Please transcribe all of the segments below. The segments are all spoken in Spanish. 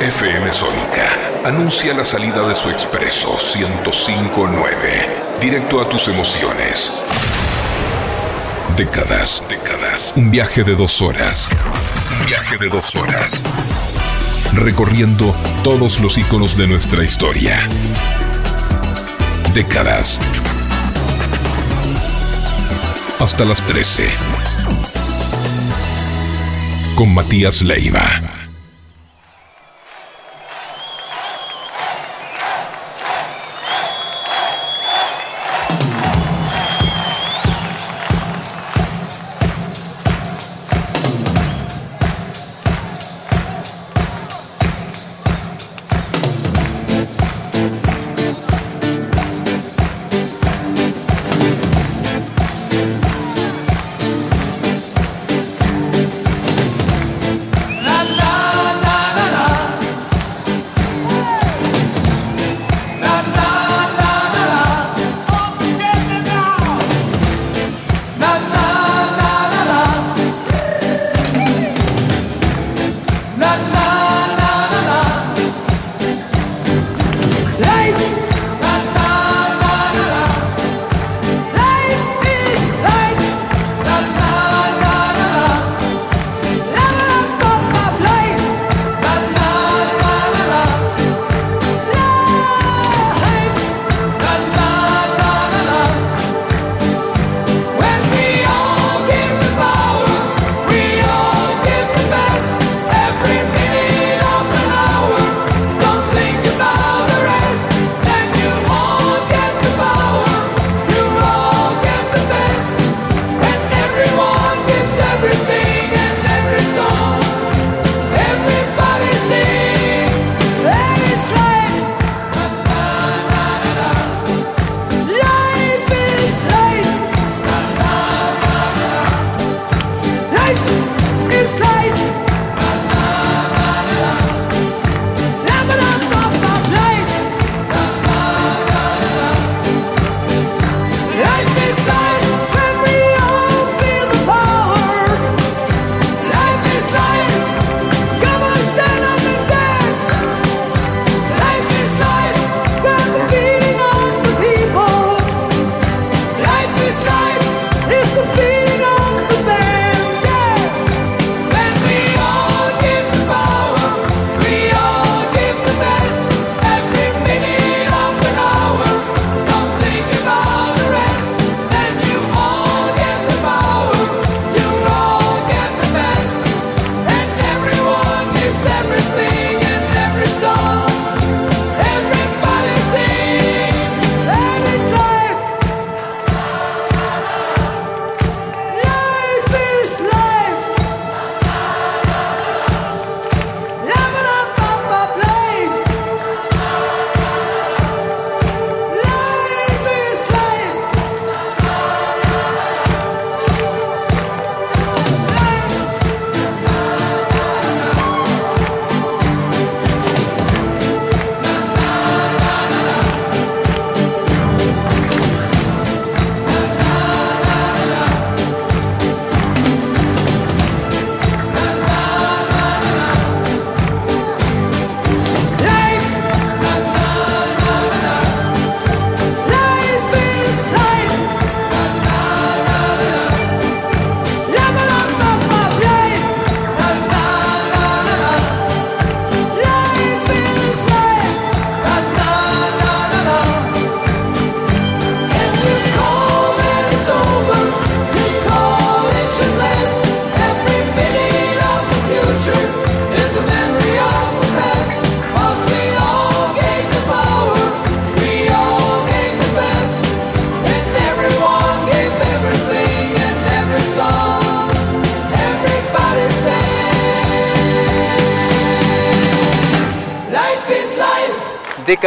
FM Sónica anuncia la salida de su expreso 1059, directo a tus emociones. Décadas, décadas. Un viaje de dos horas. Un viaje de dos horas. Recorriendo todos los iconos de nuestra historia. Décadas. Hasta las 13. Con Matías Leiva.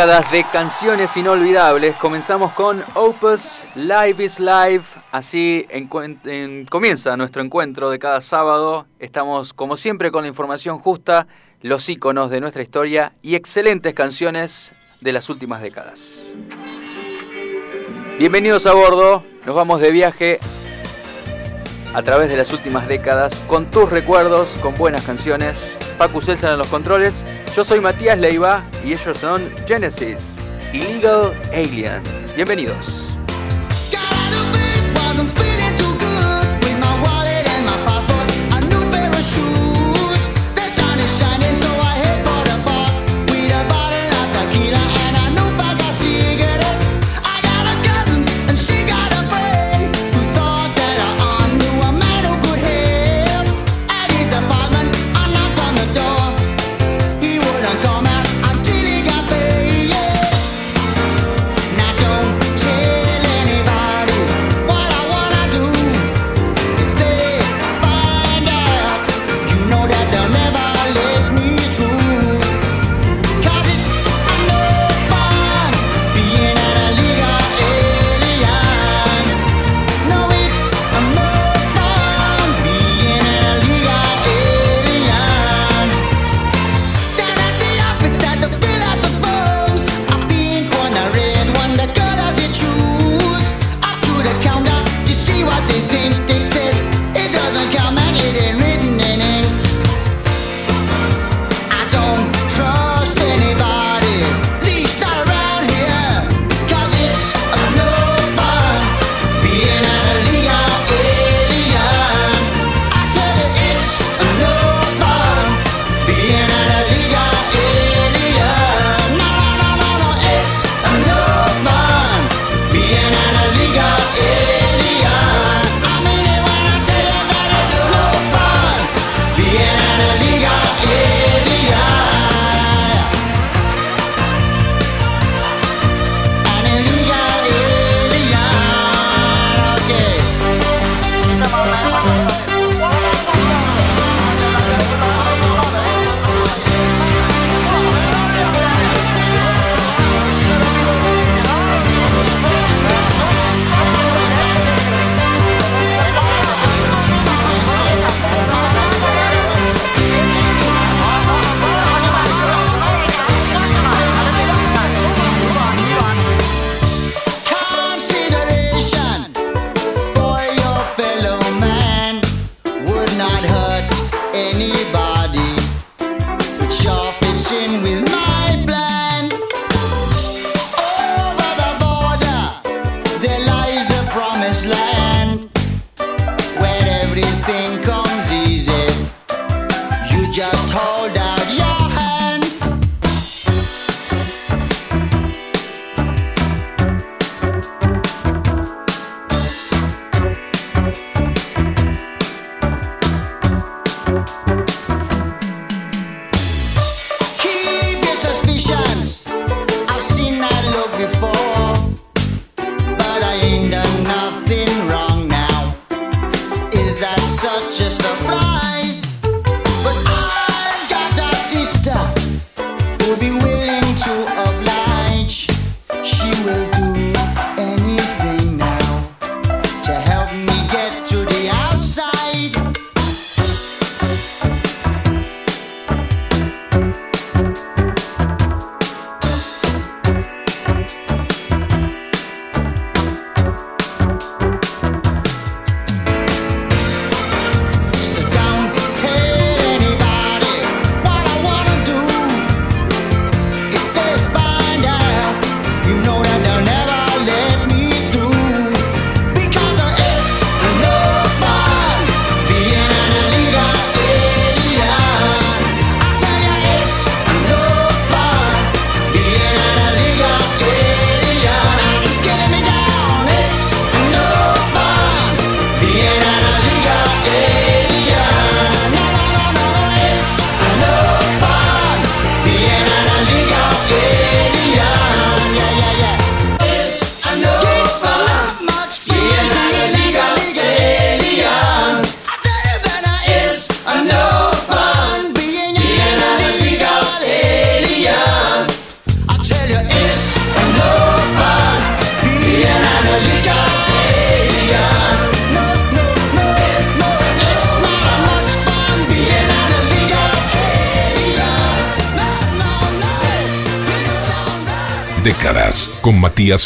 De canciones inolvidables. Comenzamos con Opus Live is Live. Así comienza nuestro encuentro de cada sábado. Estamos, como siempre, con la información justa, los íconos de nuestra historia y excelentes canciones de las últimas décadas. Bienvenidos a bordo. Nos vamos de viaje a través de las últimas décadas con tus recuerdos, con buenas canciones Pacu Celsa en los controles. Yo soy Matías Leiva y ellos son Genesis, Illegal Alien. Bienvenidos.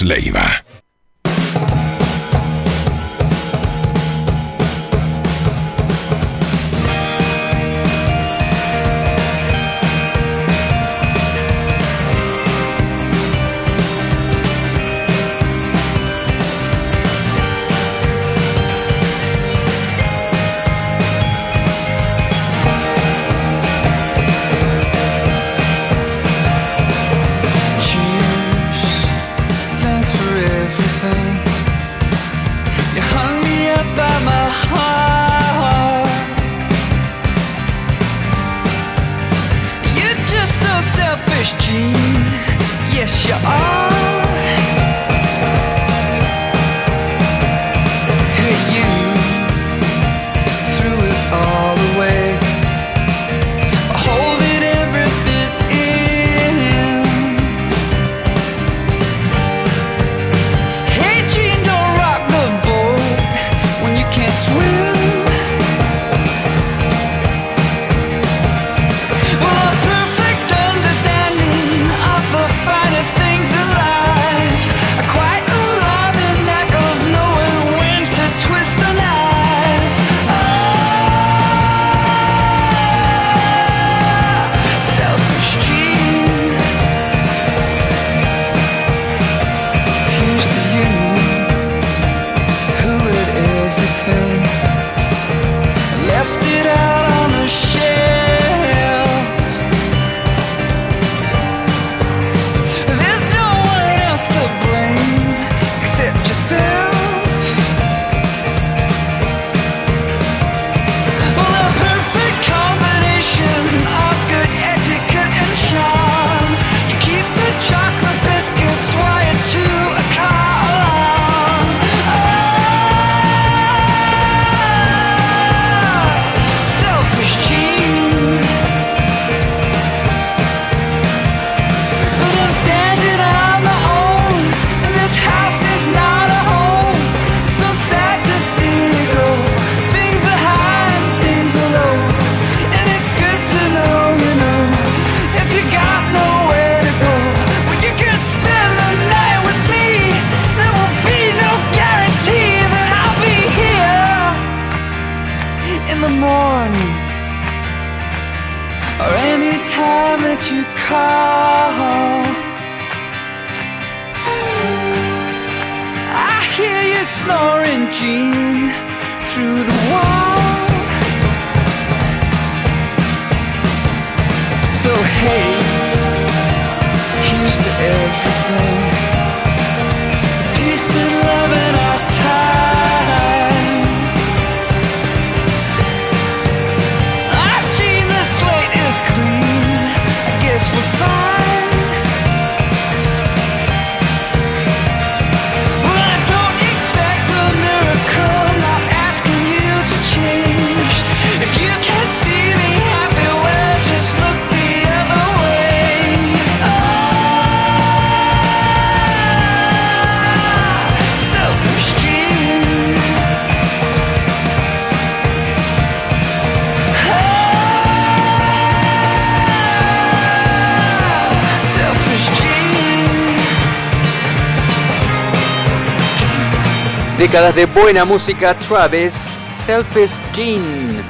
Leiva. De buena música, Travis, Selfish Gene.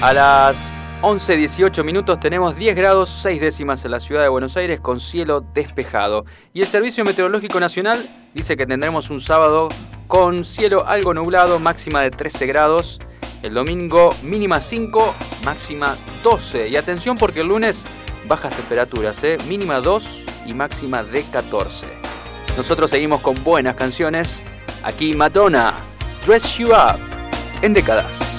A las 11.18 minutos tenemos 10 grados 6 décimas en la ciudad de Buenos Aires con cielo despejado. Y el Servicio Meteorológico Nacional dice que tendremos un sábado con cielo algo nublado, máxima de 13 grados. El domingo mínima 5, máxima 12. Y atención porque el lunes bajas temperaturas, ¿eh? mínima 2 y máxima de 14. Nosotros seguimos con buenas canciones. Aquí Madonna, Dress You Up, en décadas.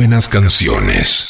Buenas canciones.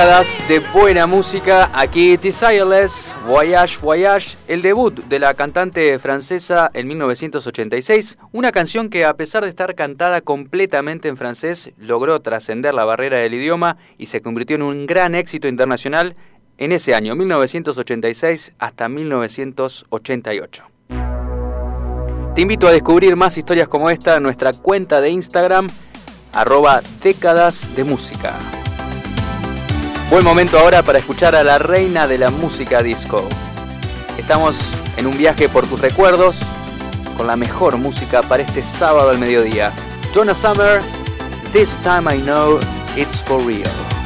De buena música. Aquí Desireless, Voyage Voyage, el debut de la cantante francesa en 1986. Una canción que a pesar de estar cantada completamente en francés, logró trascender la barrera del idioma y se convirtió en un gran éxito internacional en ese año, 1986 hasta 1988. Te invito a descubrir más historias como esta en nuestra cuenta de Instagram, arroba décadas de música. Buen momento ahora para escuchar a la reina de la música disco. Estamos en un viaje por tus recuerdos con la mejor música para este sábado al mediodía. Donna Summer, This Time I Know It's For Real.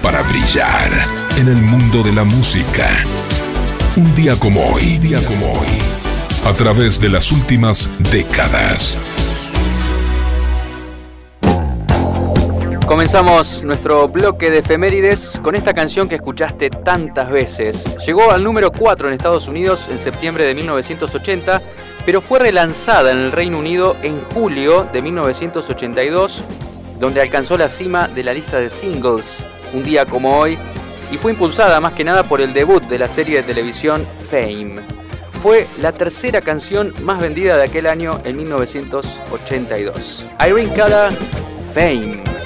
Para brillar en el mundo de la música. Un día como hoy, un día como hoy, a través de las últimas décadas. Comenzamos nuestro bloque de efemérides con esta canción que escuchaste tantas veces. Llegó al número 4 en Estados Unidos en septiembre de 1980, pero fue relanzada en el Reino Unido en julio de 1982, donde alcanzó la cima de la lista de singles un día como hoy y fue impulsada más que nada por el debut de la serie de televisión Fame. Fue la tercera canción más vendida de aquel año en 1982. Irene Cara, Fame.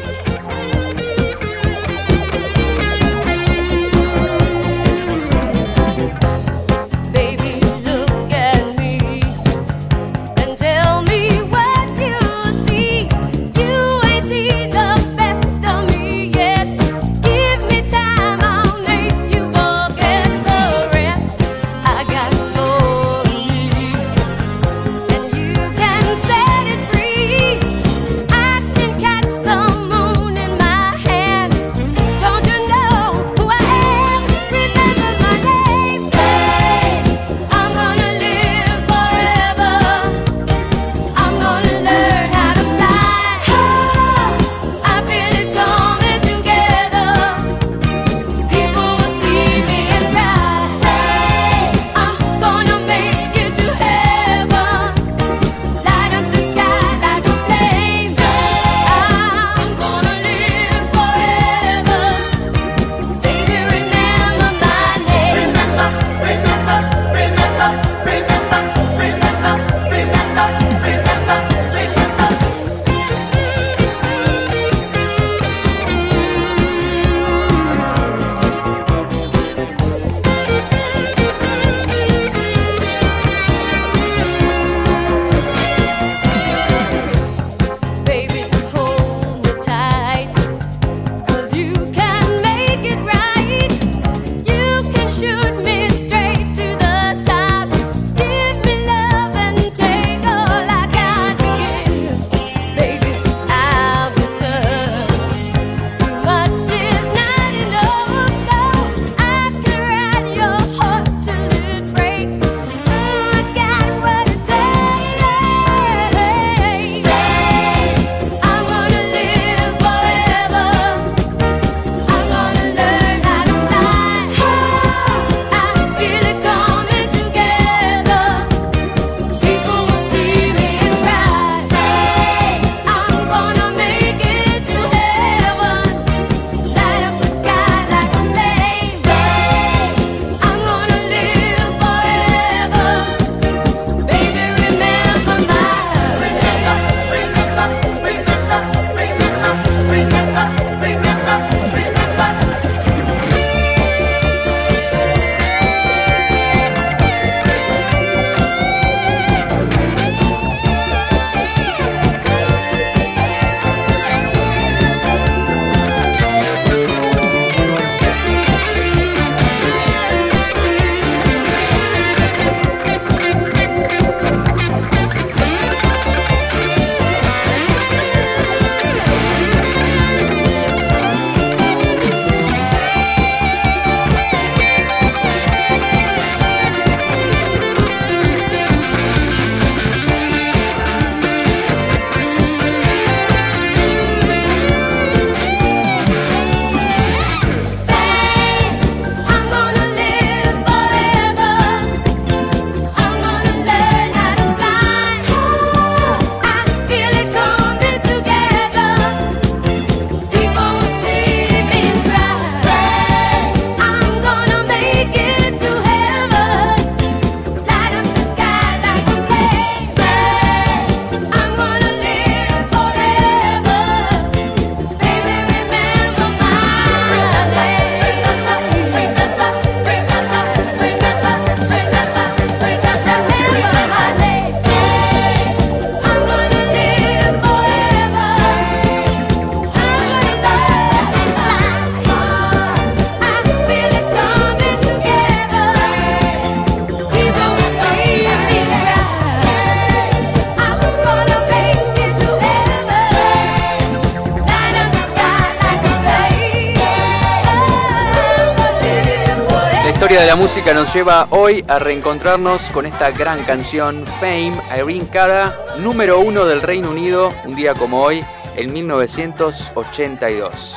La música nos lleva hoy a reencontrarnos con esta gran canción Fame, Irene Cara, número uno del Reino Unido, un día como hoy, en 1982.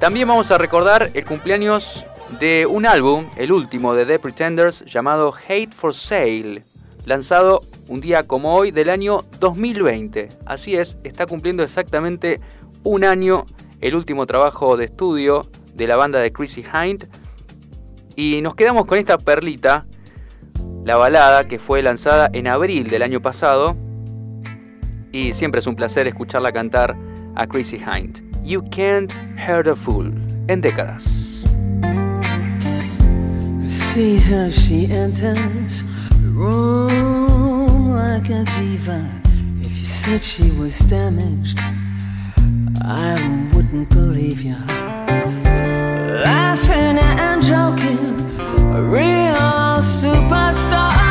También vamos a recordar el cumpleaños de un álbum, el último de The Pretenders, llamado Hate for Sale, lanzado un día como hoy del año 2020. Así es, está cumpliendo exactamente un año el último trabajo de estudio de la banda de Chrissy Hind. Y nos quedamos con esta perlita, la balada que fue lanzada en abril del año pasado. Y siempre es un placer escucharla cantar a Chrissy Hind. You Can't Hurt a Fool, en décadas. See how she enters the room like a diva. If you said she was damaged, I wouldn't believe you. Laughing and joking, real superstar.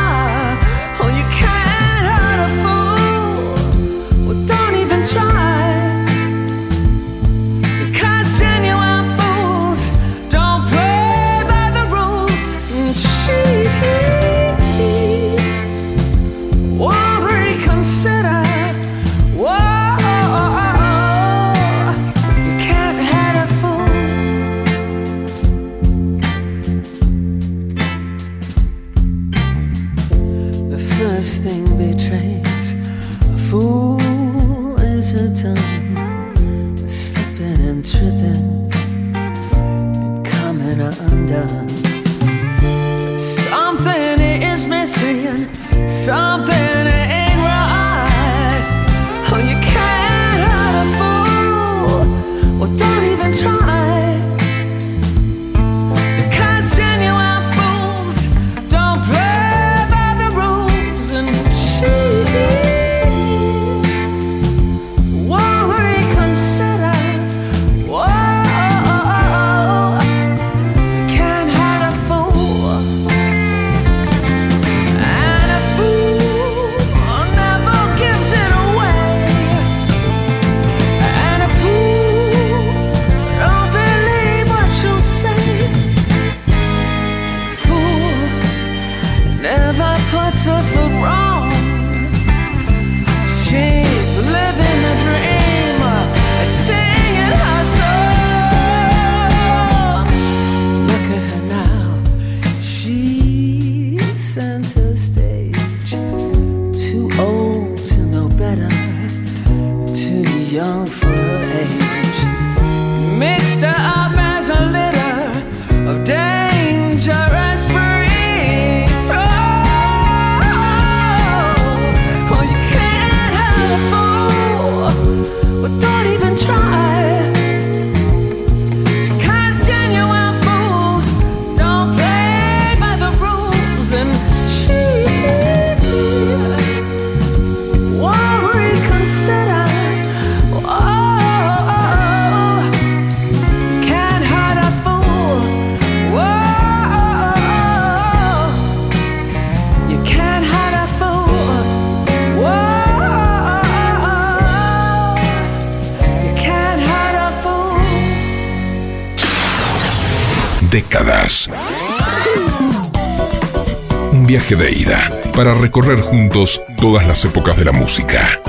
De ida para recorrer juntos todas las épocas de la música.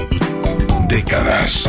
Décadas.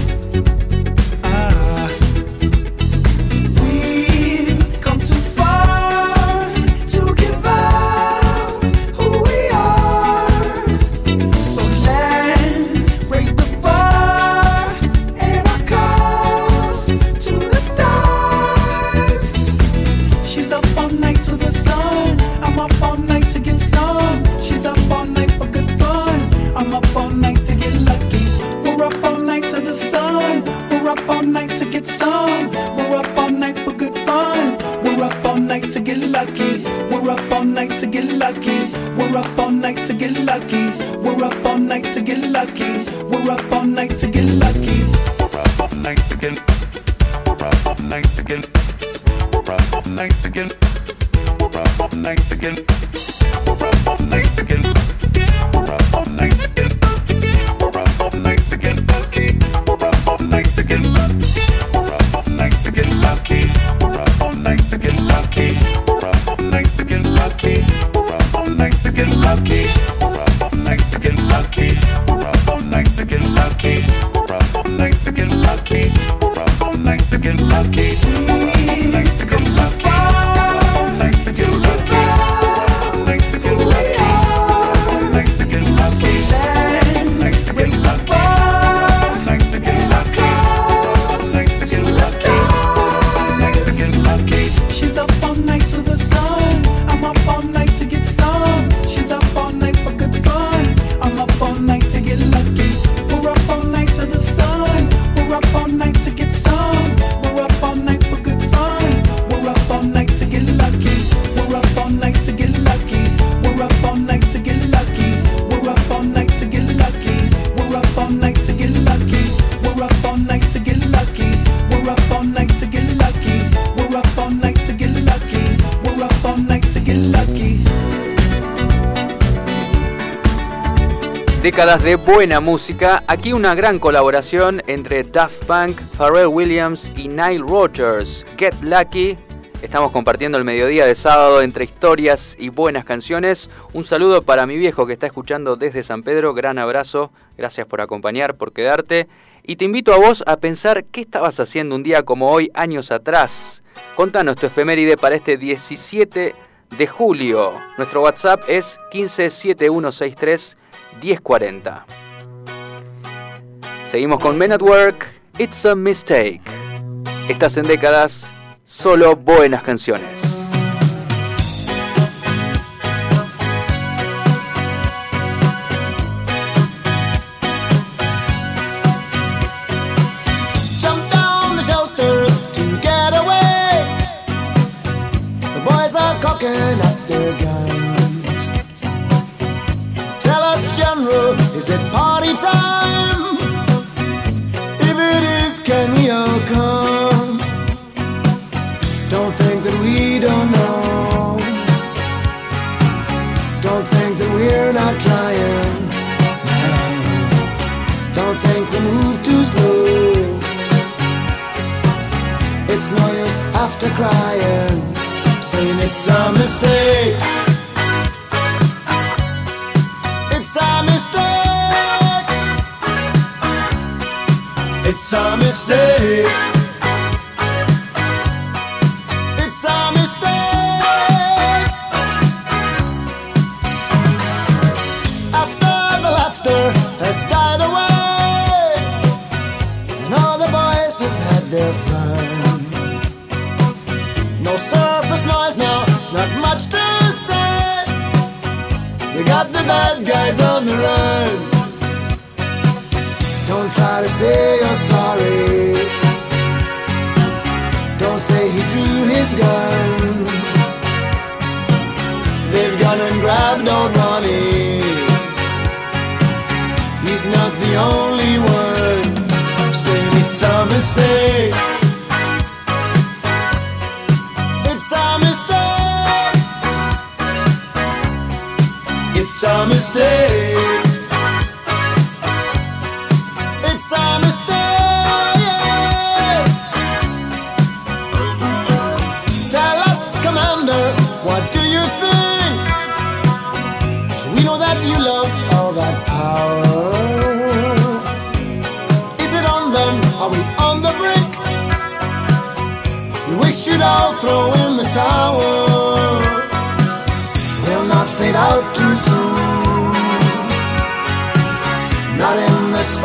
De buena música. Aquí una gran colaboración entre Daft Punk, Pharrell Williams y Nile Rodgers. Get Lucky. Estamos compartiendo el mediodía de sábado entre historias y buenas canciones. Un saludo para mi viejo que está escuchando desde San Pedro. Gran abrazo. Gracias por acompañar, por quedarte. Y te invito a vos a pensar qué estabas haciendo un día como hoy, años atrás. Contanos tu efeméride para este 17 de julio. Nuestro WhatsApp es 157163 1040. Seguimos con Men at Work, It's a Mistake. Estás en décadas, solo buenas canciones. Time? If it is, can we all come? Don't think that we don't know. Don't think that we're not trying. Don't think we move too slow. It's no use after crying, saying it's a mistake. It's a mistake. His gun. They've gone and grabbed old Ronnie. He's not the only one saying. It's a mistake. It's a mistake. It's a mistake.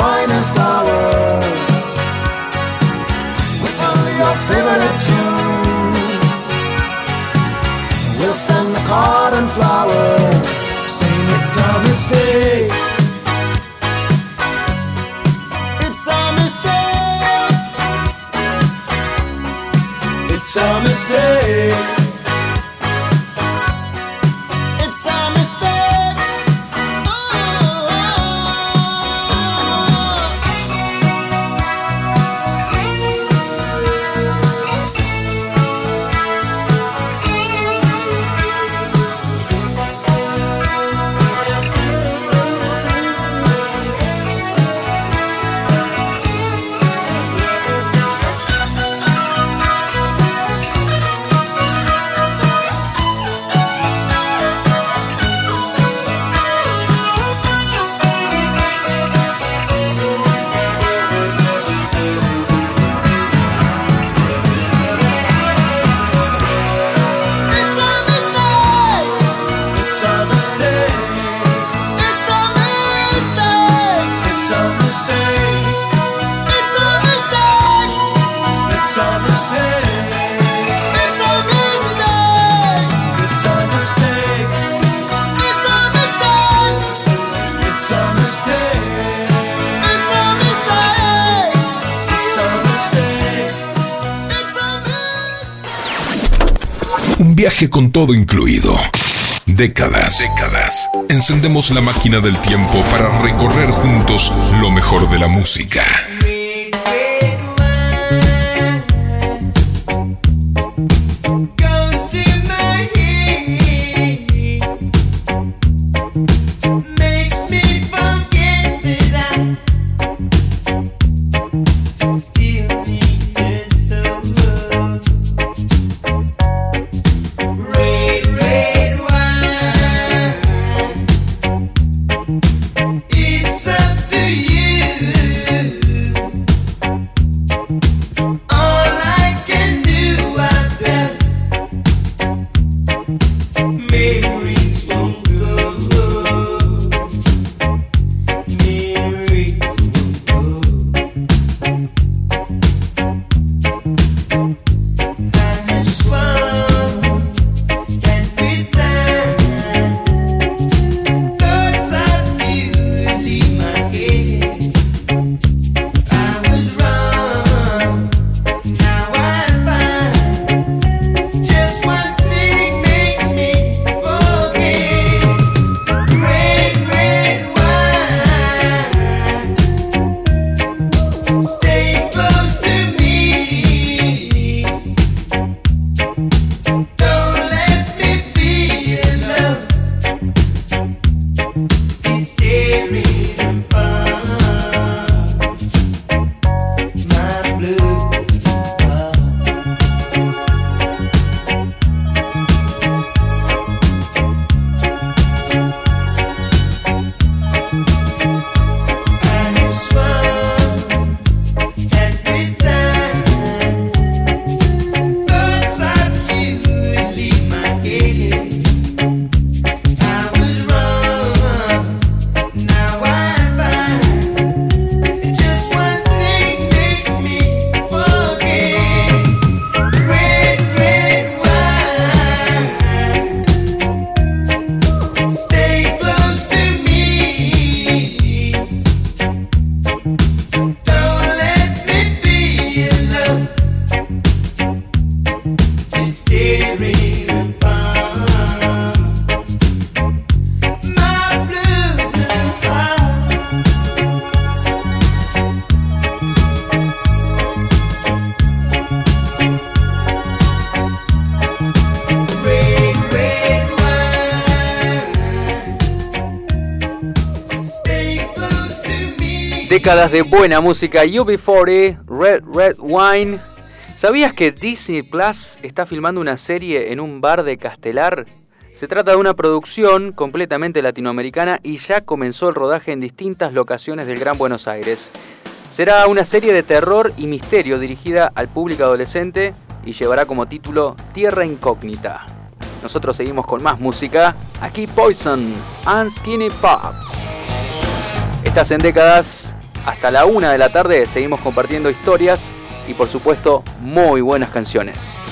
Finest hour. Only your favorite viaje con todo incluido. Décadas, décadas. Encendemos la máquina del tiempo para recorrer juntos lo mejor de la música. décadas de buena música, UB40, Red Red Wine. ¿Sabías que Disney Plus está filmando una serie en un bar de Castelar? Se trata de una producción completamente latinoamericana y ya comenzó el rodaje en distintas locaciones del Gran Buenos Aires. Será una serie de terror y misterio dirigida al público adolescente y llevará como título Tierra Incógnita. Nosotros seguimos con más música. Aquí Poison and Skinny Pop. Estás en décadas hasta la una de la tarde seguimos compartiendo historias y por supuesto muy buenas canciones.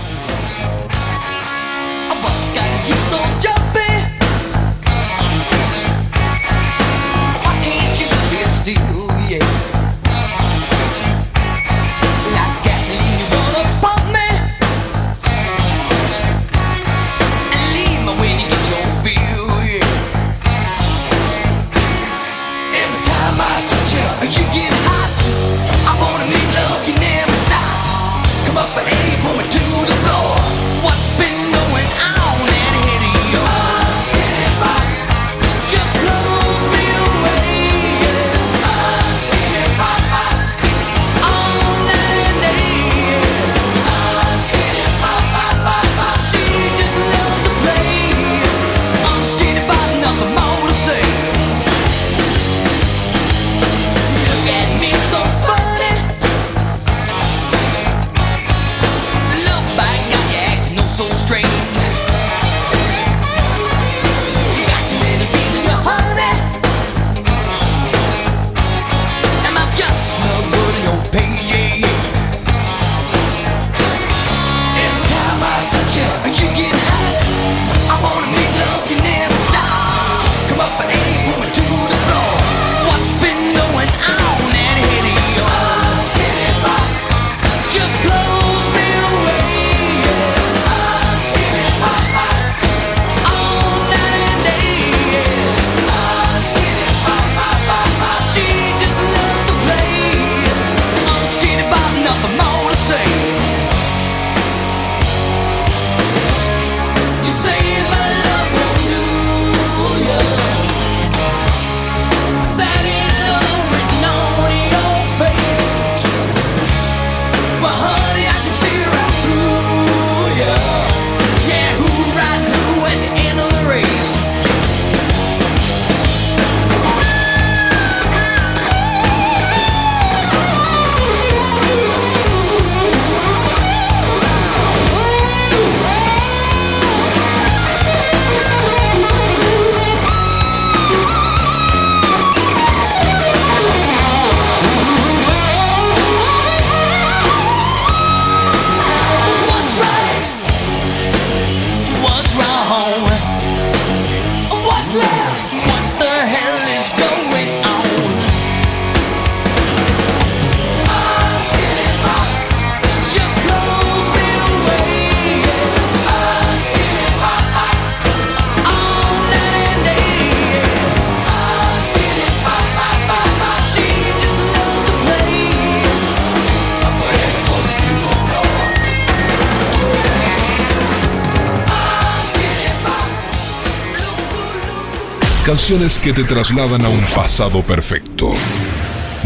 Que te trasladan a un pasado perfecto.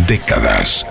Décadas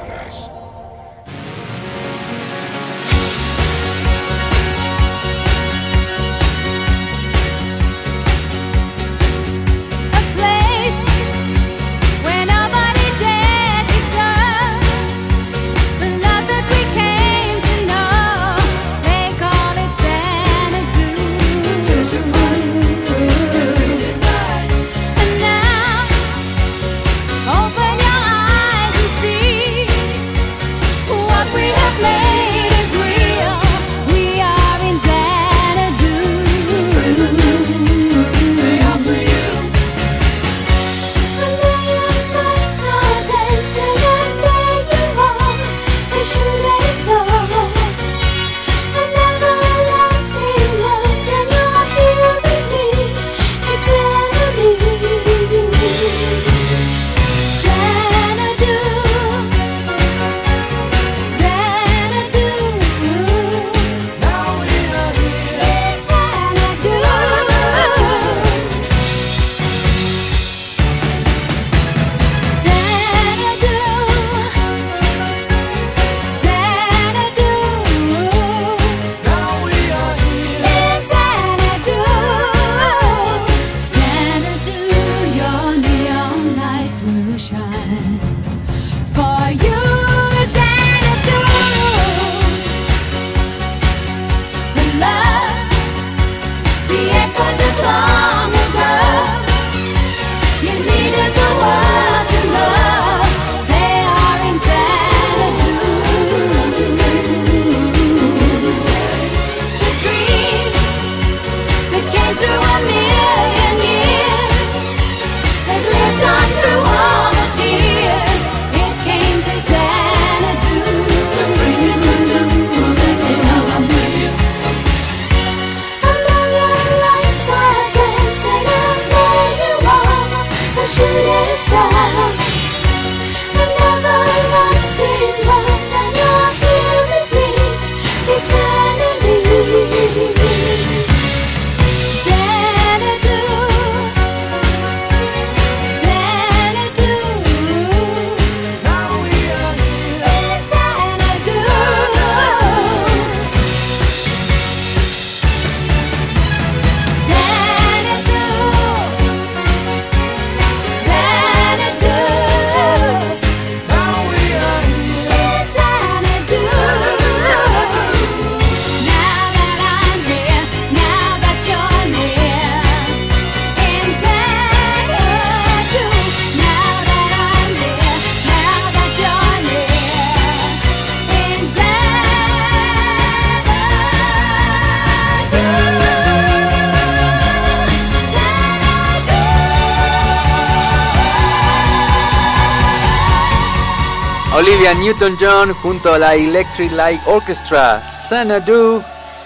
Newton-John junto a la Electric Light Orchestra, Xanadu,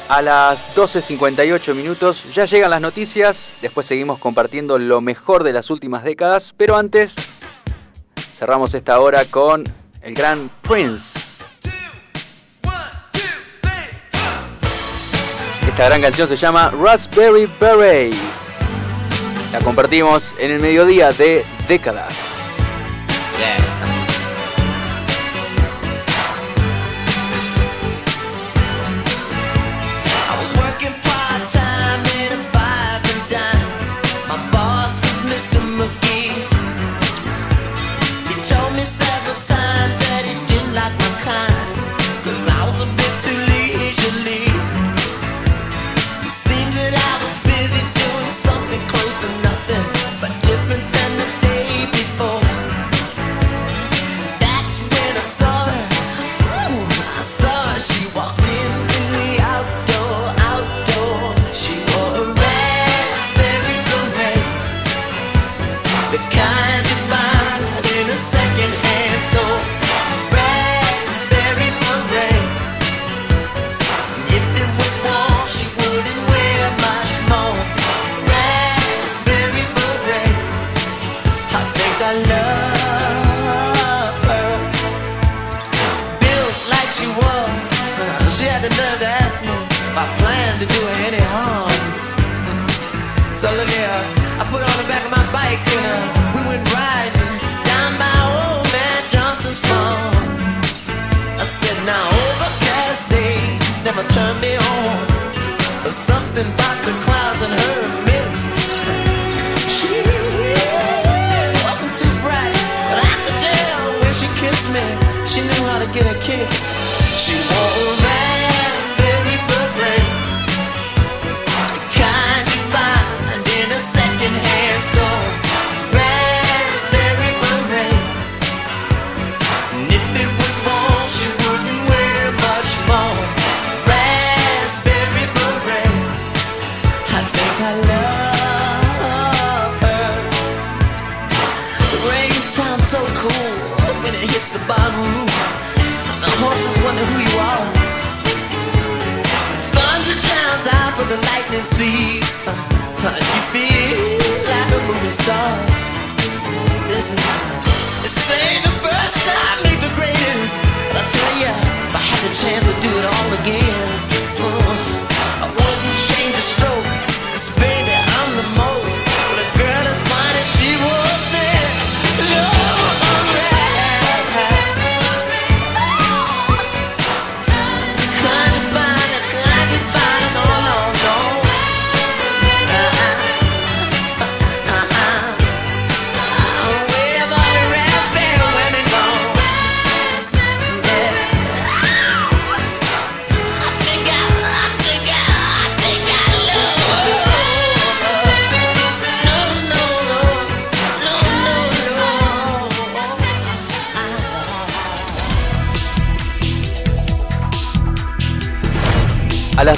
a las 12.58 minutos. Ya llegan las noticias, después seguimos compartiendo lo mejor de las últimas décadas, pero antes cerramos esta hora con el gran Prince. Esta gran canción se llama Raspberry Beret. La compartimos en el mediodía de décadas.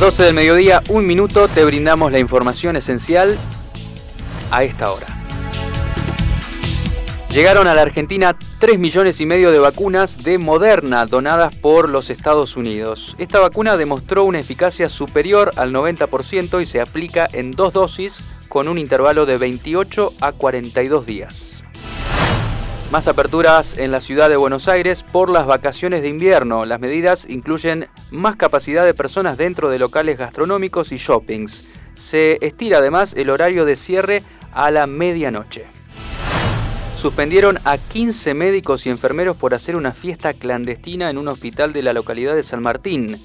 12 del mediodía, un minuto, te brindamos la información esencial a esta hora. Llegaron a la Argentina 3 millones y medio de vacunas de Moderna donadas por los Estados Unidos. Esta vacuna demostró una eficacia superior al 90% y se aplica en dos dosis con un intervalo de 28 a 42 días. Más aperturas en la ciudad de Buenos Aires por las vacaciones de invierno. Las medidas incluyen más capacidad de personas dentro de locales gastronómicos y shoppings. Se estira además el horario de cierre a la medianoche. Suspendieron a 15 médicos y enfermeros por hacer una fiesta clandestina en un hospital de la localidad de San Martín.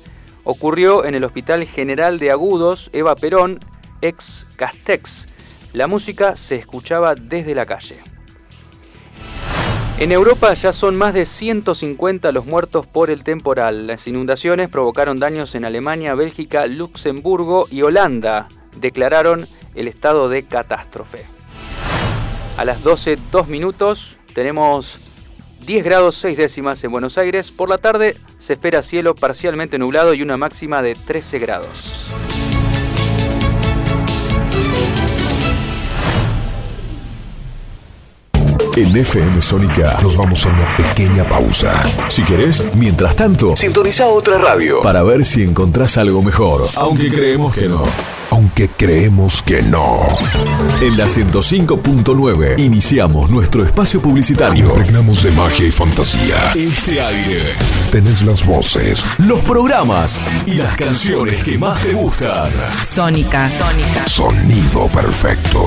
Ocurrió en el Hospital General de Agudos Eva Perón, ex Castex. La música se escuchaba desde la calle. En Europa ya son más de 150 los muertos por el temporal. Las inundaciones provocaron daños en Alemania, Bélgica, Luxemburgo y Holanda. Declararon el estado de catástrofe. A las 12, 2 minutos, tenemos 10 grados 6 décimas en Buenos Aires. Por la tarde se espera cielo parcialmente nublado y una máxima de 13 grados. En FM Sónica nos vamos a una pequeña pausa. Si querés, mientras tanto, sintoniza otra radio para ver si encontrás algo mejor. Aunque creemos que no. Aunque creemos que no. En la 105.9 iniciamos nuestro espacio publicitario. Impregnamos de magia y fantasía. Este aire. Tenés las voces, los programas y las canciones que más te gustan. Sónica. Sónica. Sonido perfecto.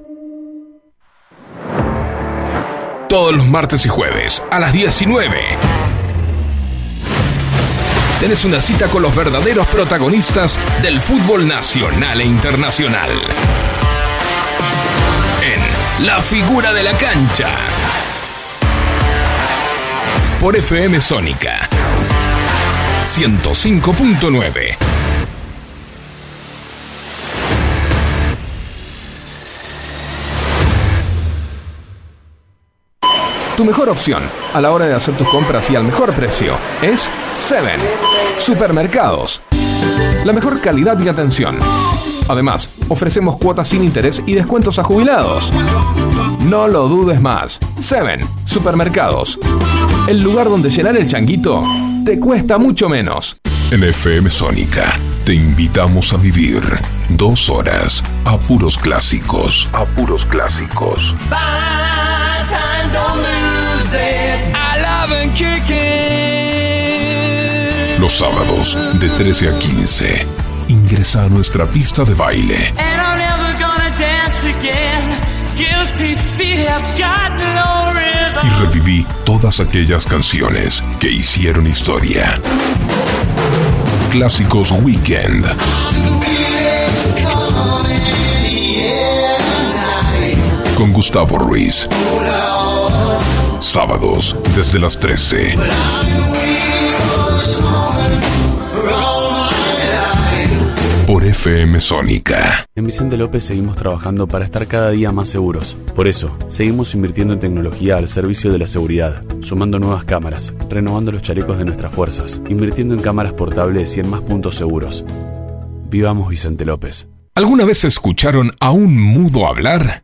Todos los martes y jueves a las 19. Tenés una cita con los verdaderos protagonistas del fútbol nacional e internacional. En La Figura de la Cancha. Por FM Sónica. 105.9. Tu mejor opción a la hora de hacer tus compras y al mejor precio es Seven Supermercados. La mejor calidad y atención. Además, ofrecemos cuotas sin interés y descuentos a jubilados. No lo dudes más. Seven Supermercados. El lugar donde llenar el changuito te cuesta mucho menos. En FM Sónica te invitamos a vivir dos horas a puros clásicos. A puros clásicos. Los sábados de 13 a 15. Ingresa a nuestra pista de baile y reviví todas aquellas canciones que hicieron historia. Clásicos Weekend. Con Gustavo Ruiz. Sábados desde las 13. Por FM Sónica. En Vicente López seguimos trabajando para estar cada día más seguros. Por eso, seguimos invirtiendo en tecnología al servicio de la seguridad, sumando nuevas cámaras, renovando los chalecos de nuestras fuerzas, invirtiendo en cámaras portables y en más puntos seguros. Vivamos Vicente López. ¿Alguna vez escucharon a un mudo hablar?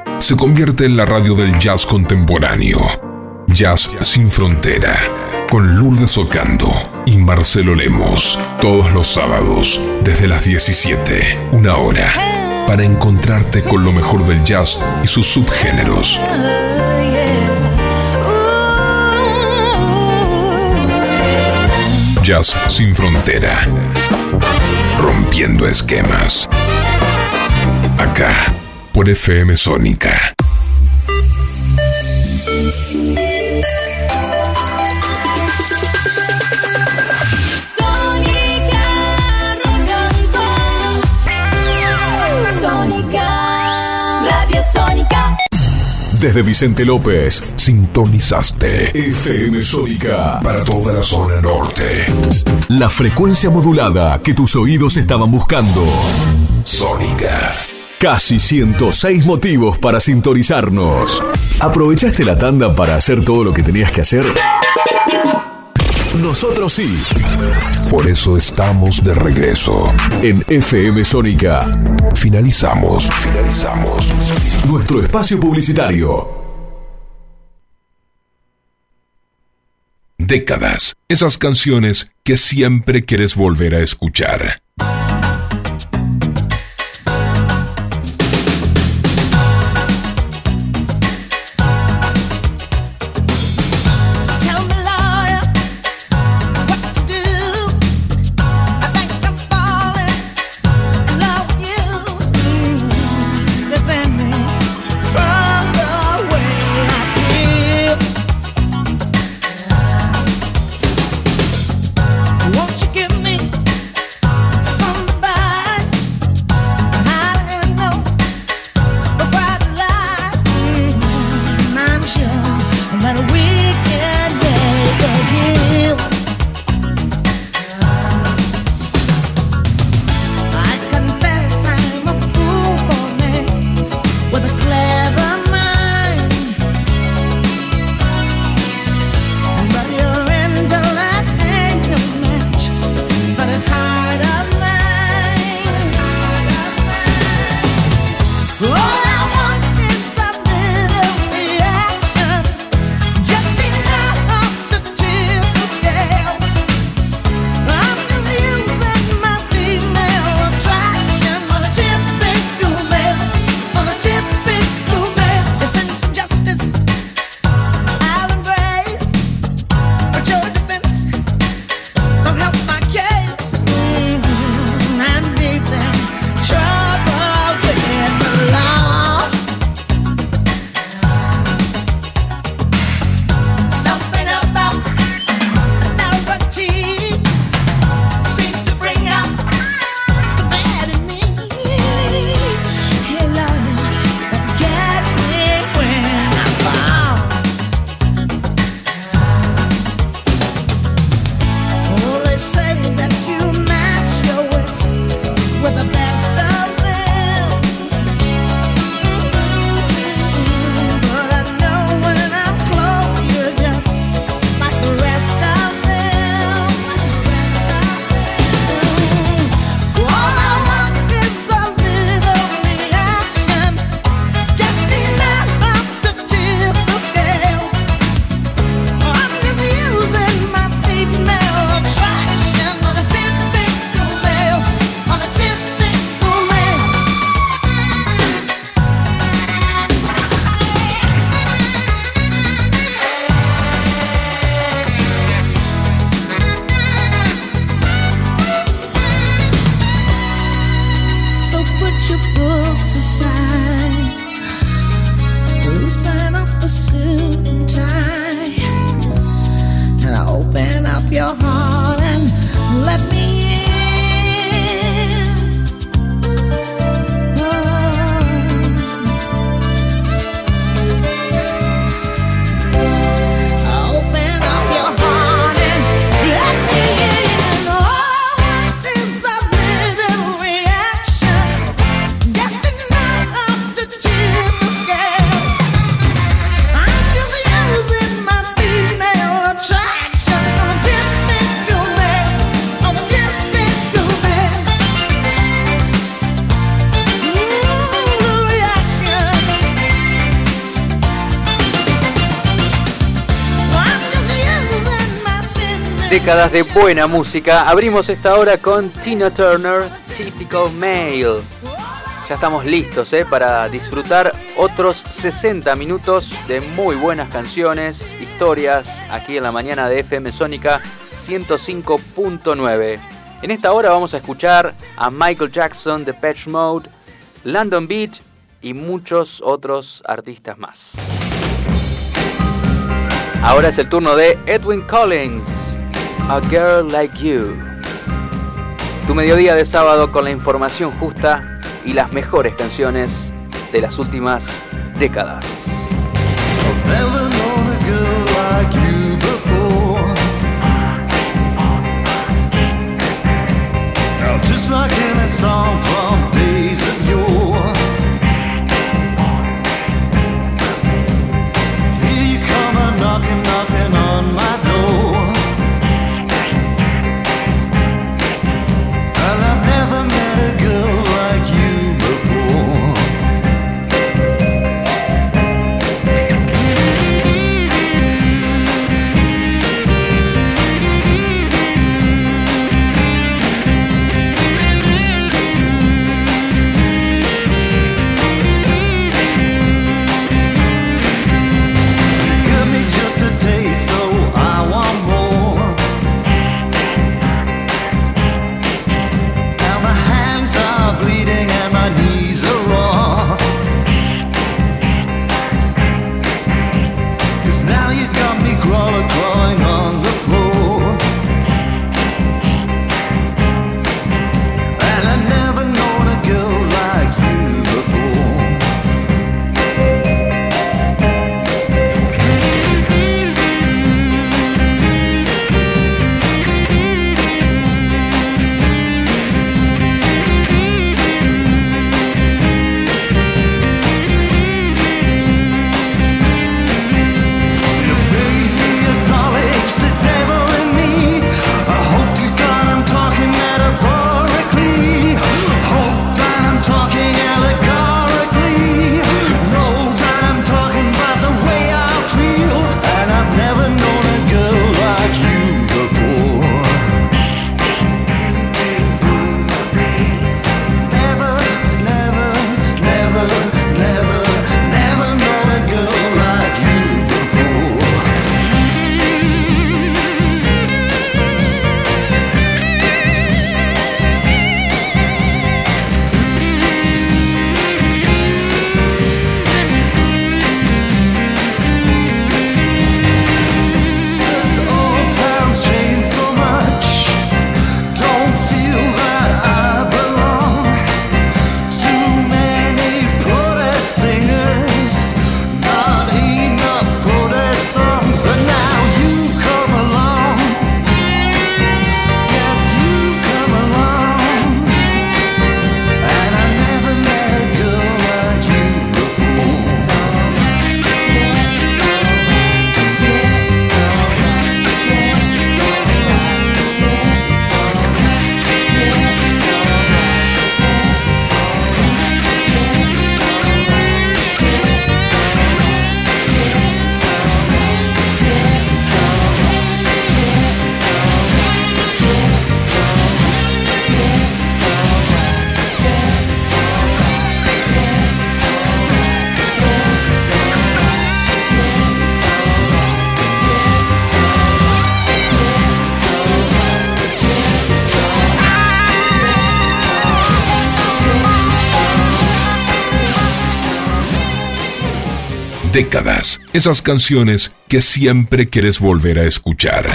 se convierte en la radio del jazz contemporáneo. Jazz sin frontera. Con Lourdes Ocando y Marcelo Lemos. Todos los sábados, desde las 17, una hora. Para encontrarte con lo mejor del jazz y sus subgéneros. Jazz sin frontera. Rompiendo esquemas. Acá, por FM Sónica. Sónica, Radio Sónica. Desde Vicente López, sintonizaste FM Sónica para toda la zona norte. La frecuencia modulada que tus oídos estaban buscando. Sónica. Casi 106 motivos para sintonizarnos. ¿Aprovechaste la tanda para hacer todo lo que tenías que hacer? Nosotros sí. Por eso estamos de regreso. En FM Sónica. Finalizamos. Finalizamos. Nuestro espacio publicitario. Décadas. Esas canciones que siempre quieres volver a escuchar. Décadas de buena música. Abrimos esta hora con Tina Turner, Typical Male. Ya estamos listos ¿eh? para disfrutar otros 60 minutos de muy buenas canciones, historias, aquí en la mañana de FM Sónica 105.9. En esta hora vamos a escuchar a Michael Jackson, The Patch Mode, London Beat y muchos otros artistas más. Ahora es el turno de Edwin Collins, A Girl Like You. Tu mediodía de sábado con la información justa y las mejores canciones de las últimas décadas. Esas canciones que siempre quieres volver a escuchar.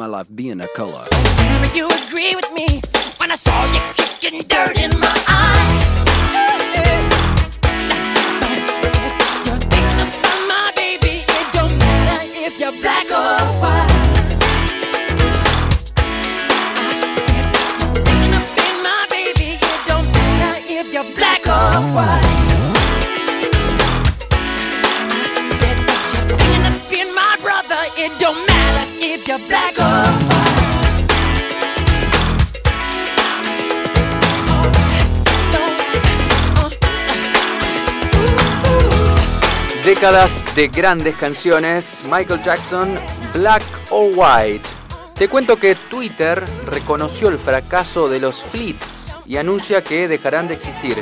My life being a color. You agree with me De grandes canciones, Michael Jackson, Black or White. Te cuento que Twitter reconoció el fracaso de los Fleets y anuncia que dejarán de existir.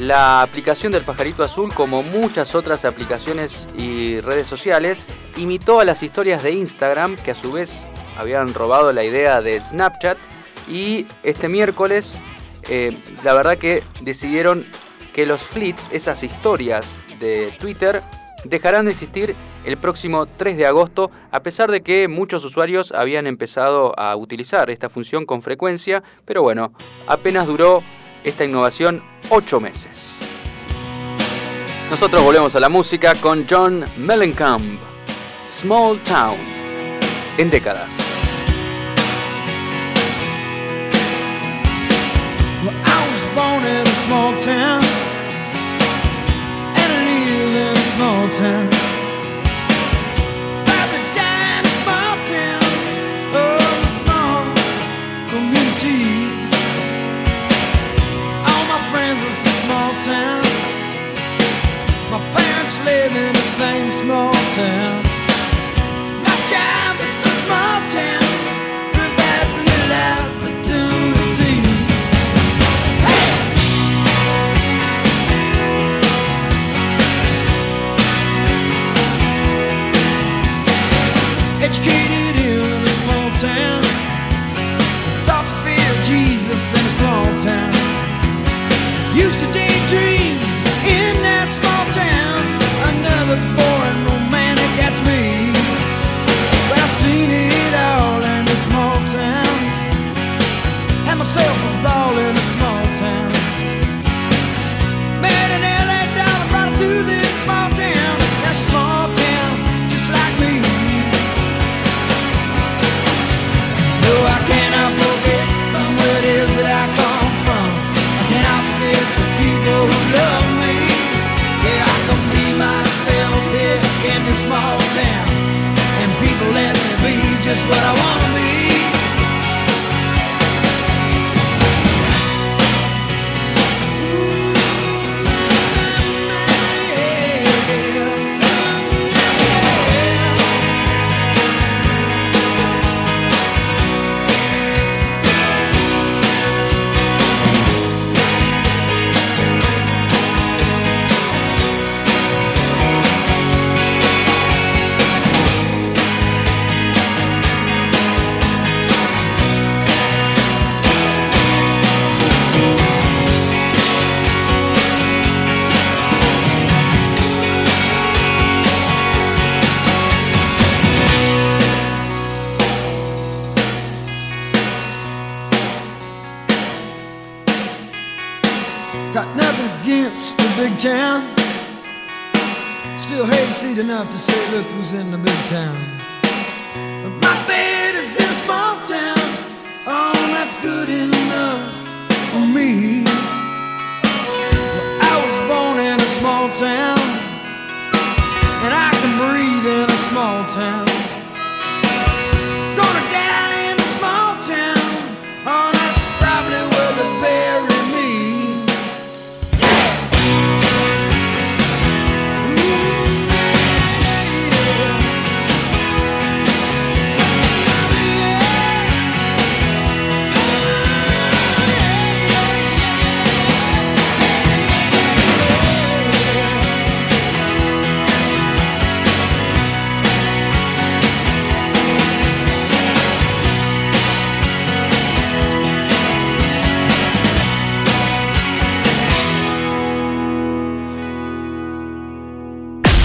La aplicación del pajarito azul, como muchas otras aplicaciones y redes sociales, imitó a las historias de Instagram, que a su vez habían robado la idea de Snapchat, y este miércoles, eh, la verdad que decidieron que los Fleets, esas historias de Twitter, dejarán de existir el próximo 3 de agosto, a pesar de que muchos usuarios habían empezado a utilizar esta función con frecuencia, pero bueno, apenas duró esta innovación 8 meses. Nosotros volvemos a la música con John Mellencamp, Small Town, en décadas. In small town. Probably died in a small town, oh, small communities. All my friends are from small town. My parents live in the same small town.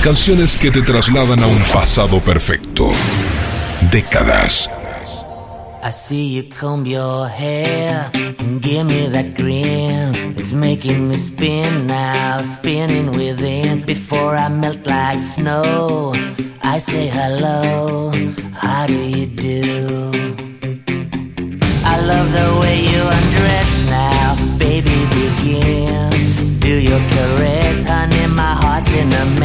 Canciones que te trasladan a un pasado perfecto. Décadas. I see you comb your hair and give me that grin. It's making me spin now, spinning within. Before I melt like snow, I say hello. How do you do? I love the way you undress now, baby. Begin. Do your caress, honey. My heart's in a mess.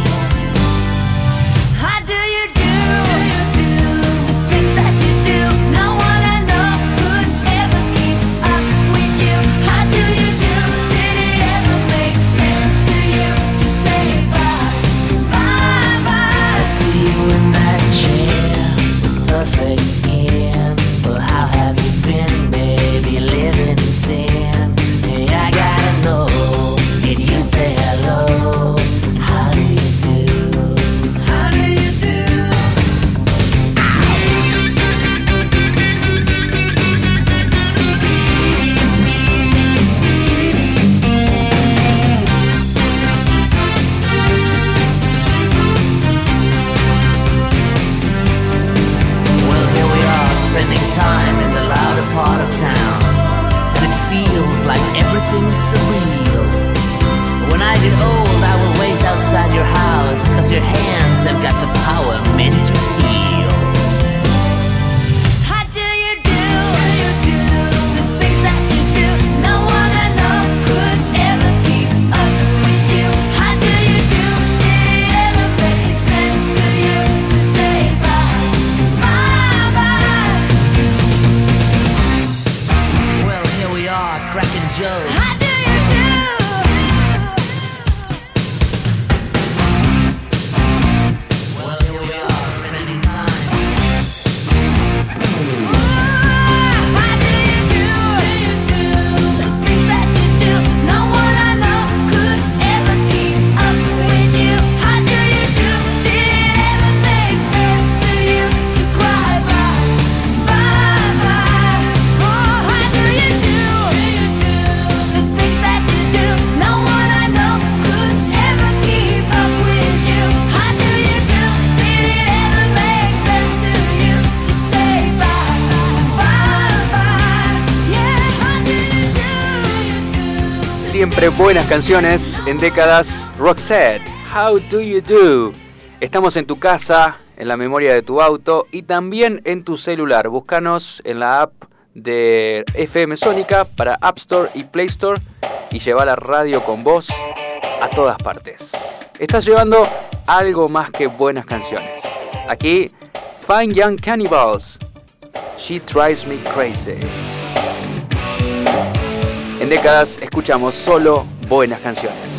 Canciones en décadas. Roxette, How Do You Do? Estamos en tu casa, en la memoria de tu auto y también en tu celular. Búscanos en la app de FM Sónica para App Store y Play Store y lleva la radio con vos a todas partes. Estás llevando algo más que buenas canciones. Aquí, Fine Young Cannibals. She Drives Me Crazy. Décadas escuchamos solo buenas canciones.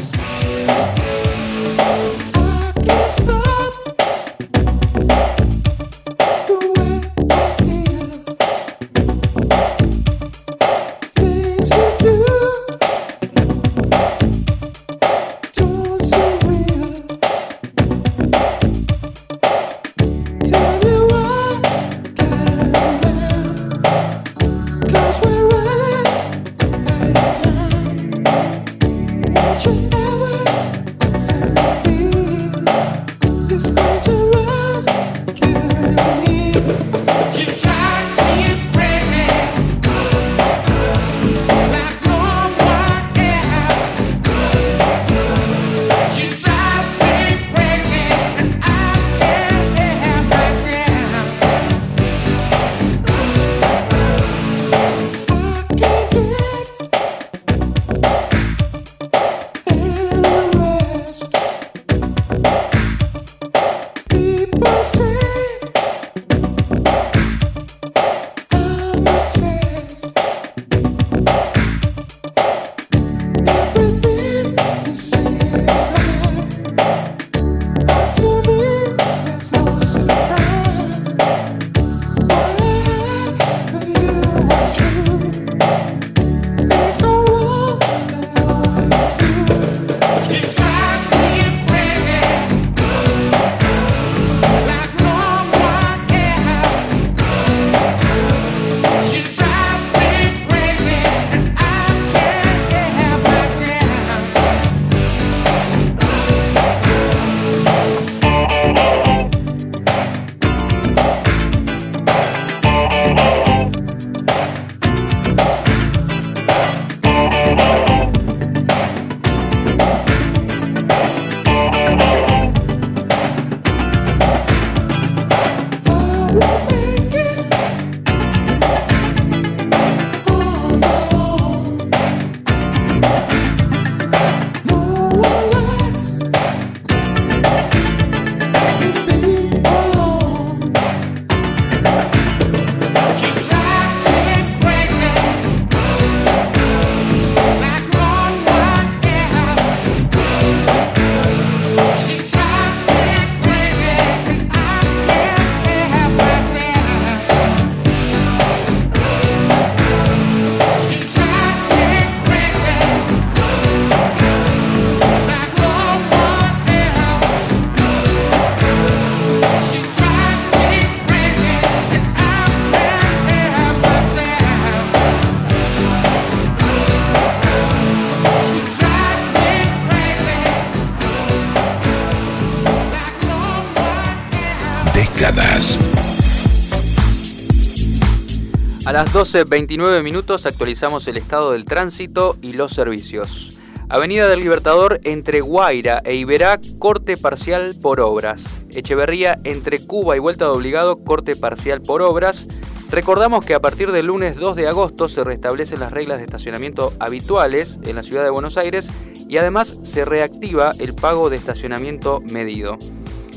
A las 12.29 minutos actualizamos el estado del tránsito y los servicios. Avenida del Libertador entre Guaira e Iberá, corte parcial por obras. Echeverría entre Cuba y Vuelta de Obligado, corte parcial por obras. Recordamos que a partir del lunes 2 de agosto se restablecen las reglas de estacionamiento habituales en la ciudad de Buenos Aires y además se reactiva el pago de estacionamiento medido.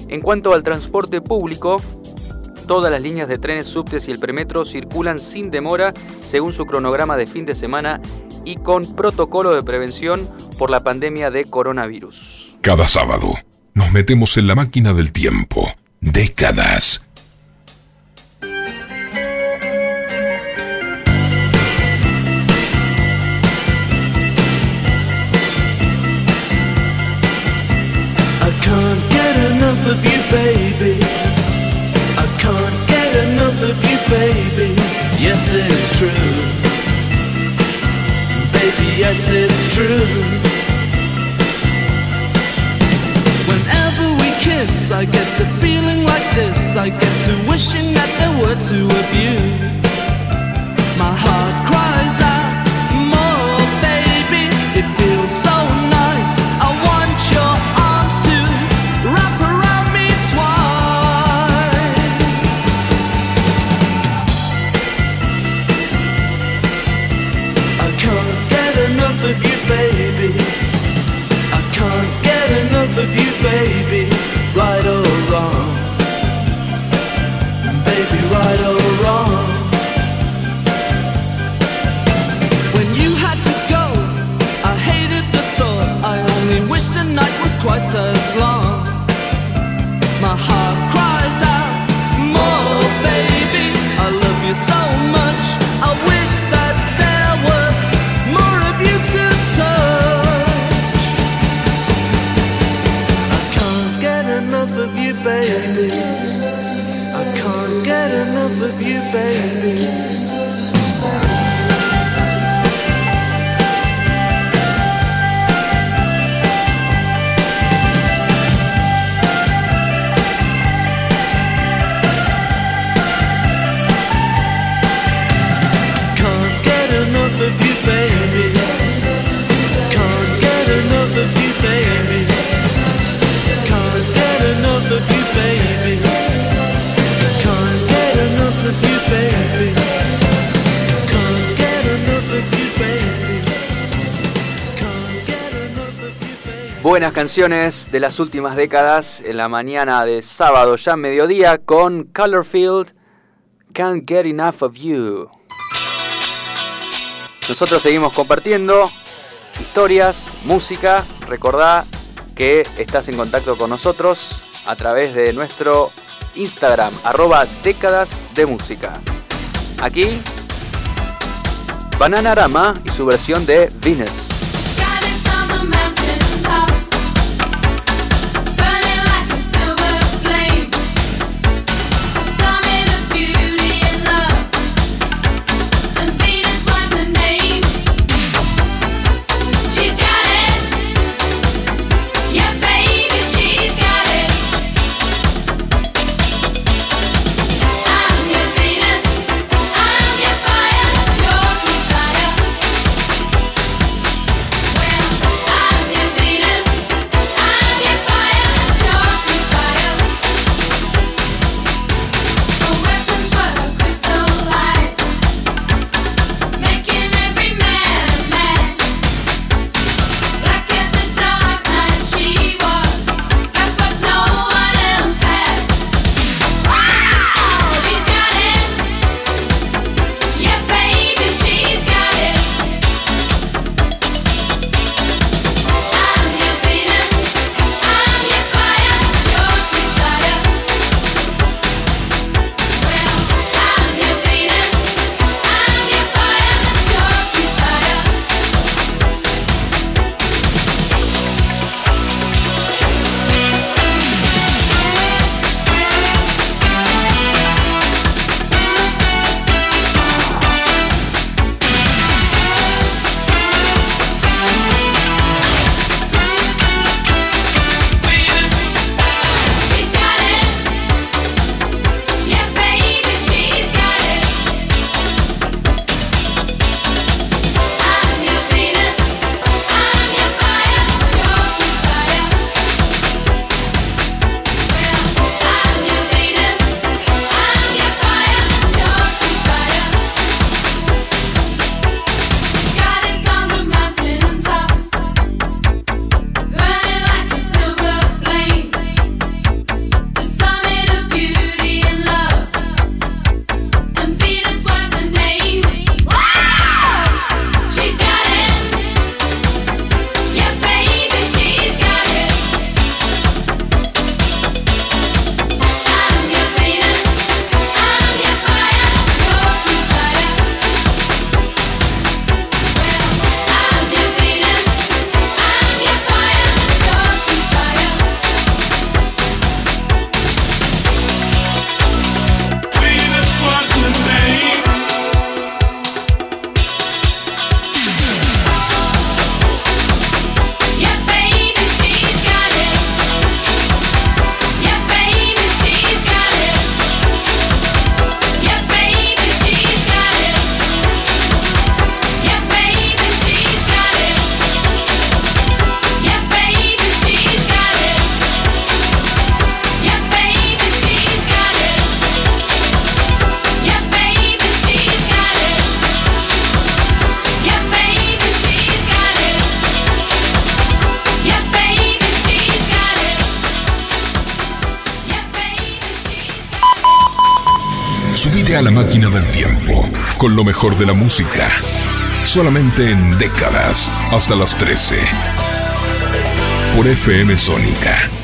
En cuanto al transporte público, Todas las líneas de trenes, subtes y el premetro circulan sin demora según su cronograma de fin de semana y con protocolo de prevención por la pandemia de coronavirus. Cada sábado nos metemos en la máquina del tiempo. Décadas. I can't get enough of you, baby. Can't get enough of you, baby. Yes, it's true. Baby, yes, it's true. Whenever we kiss, I get to feeling like this. I get to wishing that there were two of you. My heart cries out, more, baby. It feels baby. I can't get enough of you, baby. Right or wrong, baby, right or wrong. When you had to go, I hated the thought. I only wish the night was twice as Buenas canciones de las últimas décadas en la mañana de sábado, ya mediodía, con Colorfield, Can't Get Enough of You. Nosotros seguimos compartiendo historias, música. Recordá que estás en contacto con nosotros a través de nuestro Instagram, arroba décadas de música. Aquí, Bananarama y su versión de Venus. Con lo mejor de la música. Solamente en décadas hasta las 13. Por FM Sónica.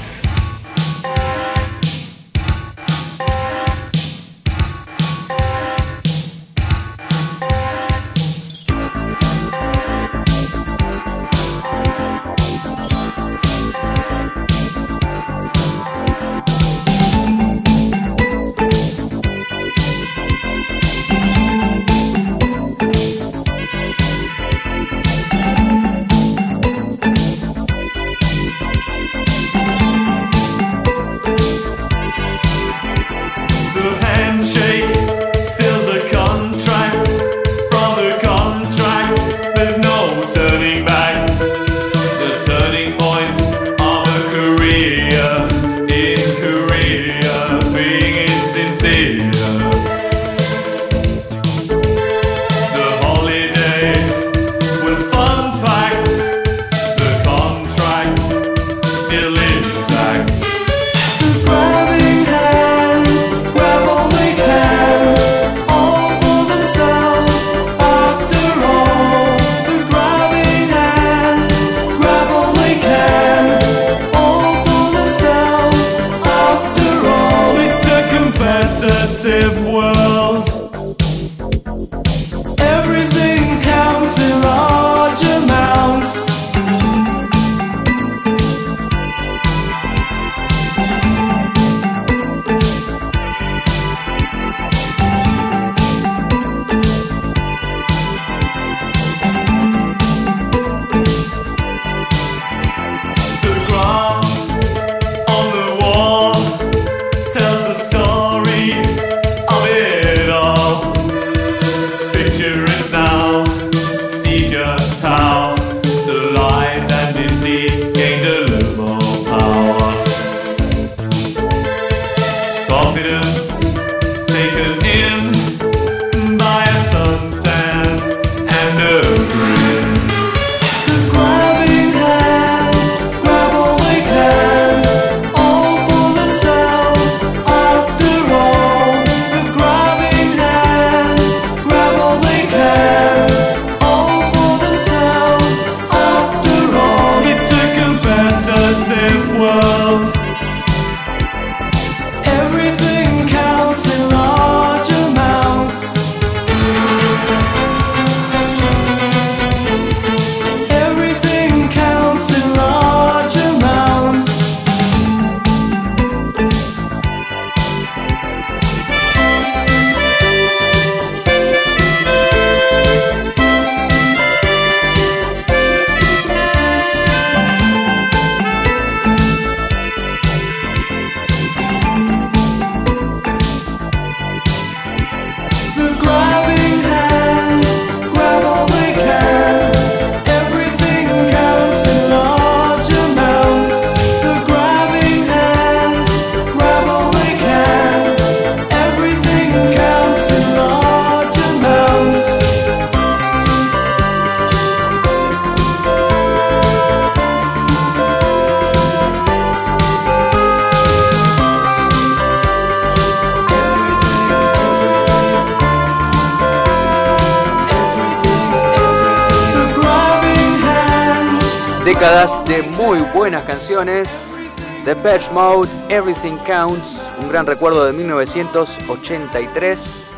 The Patch Mode, Everything Counts, un gran recuerdo de 1983.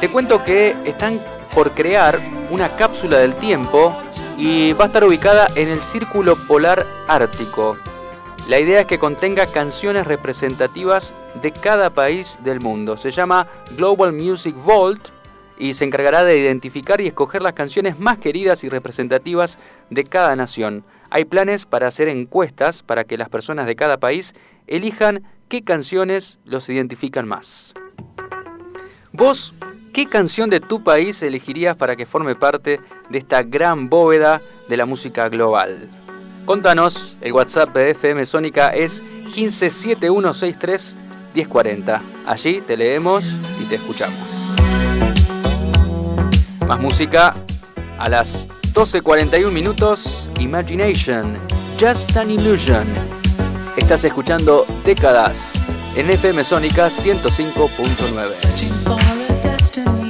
Te cuento que están por crear una cápsula del tiempo y va a estar ubicada en el Círculo Polar Ártico. La idea es que contenga canciones representativas de cada país del mundo. Se llama Global Music Vault y se encargará de identificar y escoger las canciones más queridas y representativas de cada nación. Hay planes para hacer encuestas para que las personas de cada país elijan qué canciones los identifican más. Vos, ¿qué canción de tu país elegirías para que forme parte de esta gran bóveda de la música global? Contanos, el WhatsApp de FM Sónica es 1571631040. Allí te leemos y te escuchamos. Más música a las 12.41 minutos, Imagination, Just an Illusion. Estás escuchando Décadas en FM Sónica 105.9.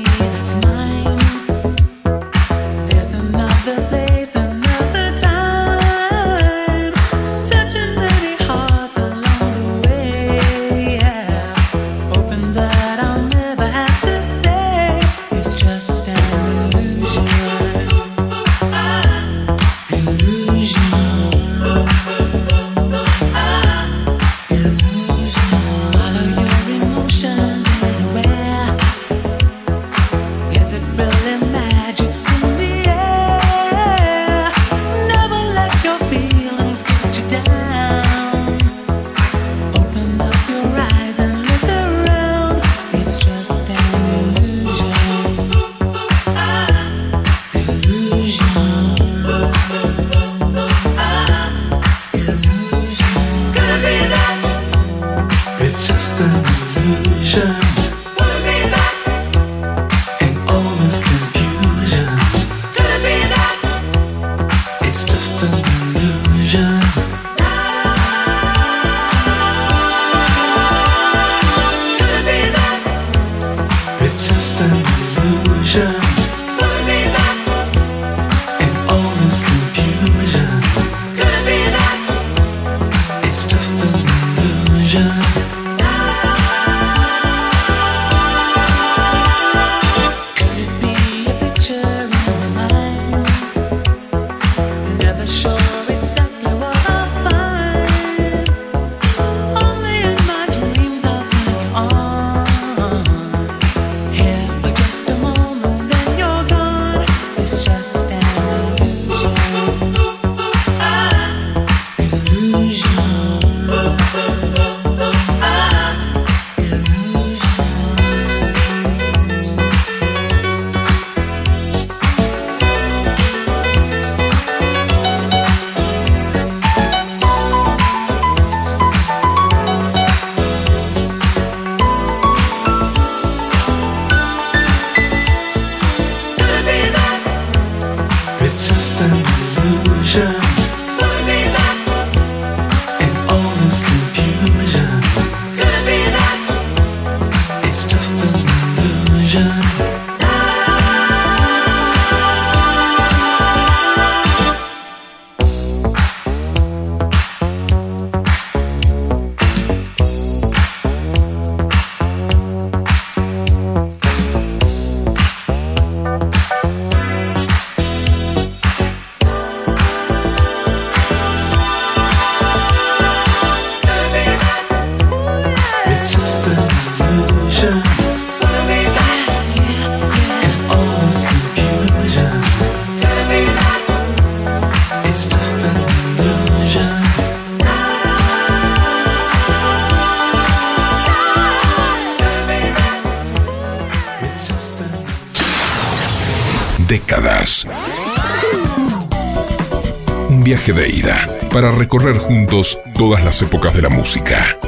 para recorrer juntos todas las épocas de la música.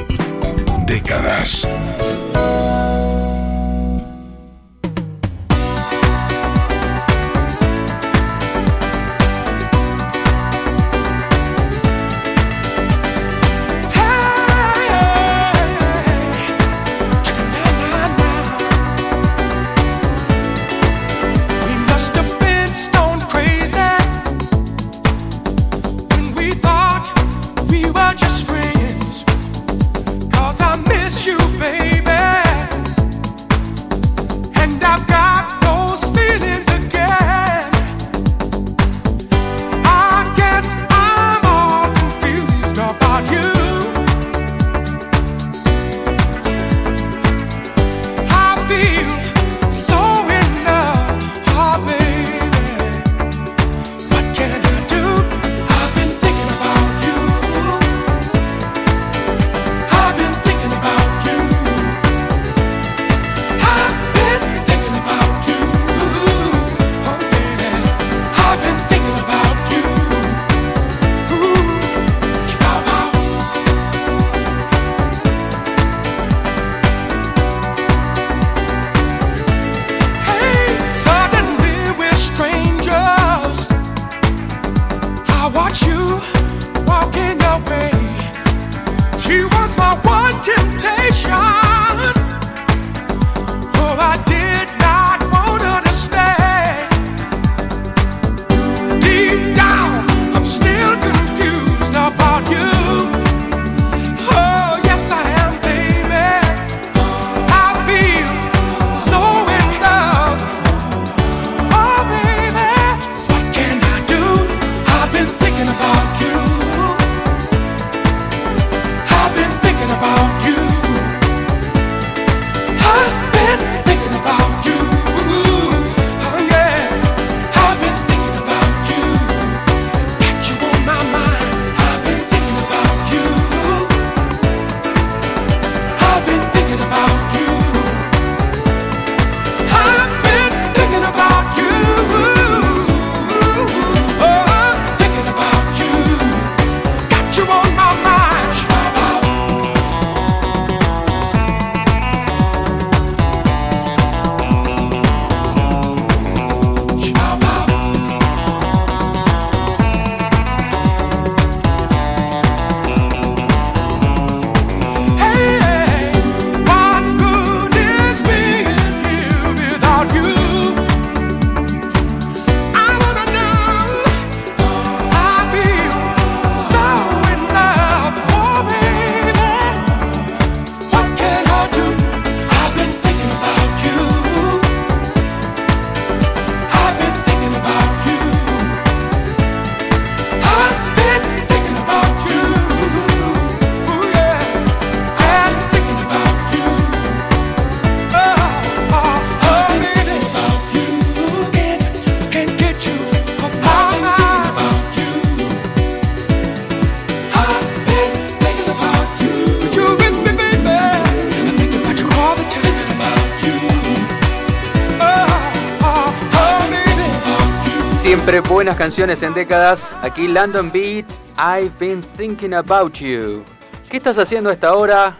Buenas canciones en décadas. Aquí London Beat, I've been thinking about you. ¿Qué estás haciendo a esta hora?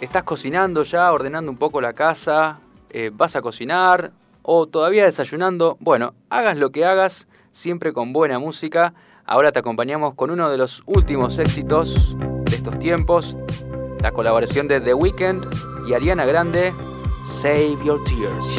¿Estás cocinando ya, ordenando un poco la casa? Eh, ¿Vas a cocinar? ¿O todavía desayunando? Bueno, hagas lo que hagas, siempre con buena música. Ahora te acompañamos con uno de los últimos éxitos de estos tiempos, la colaboración de The Weeknd y Ariana Grande, Save Your Tears.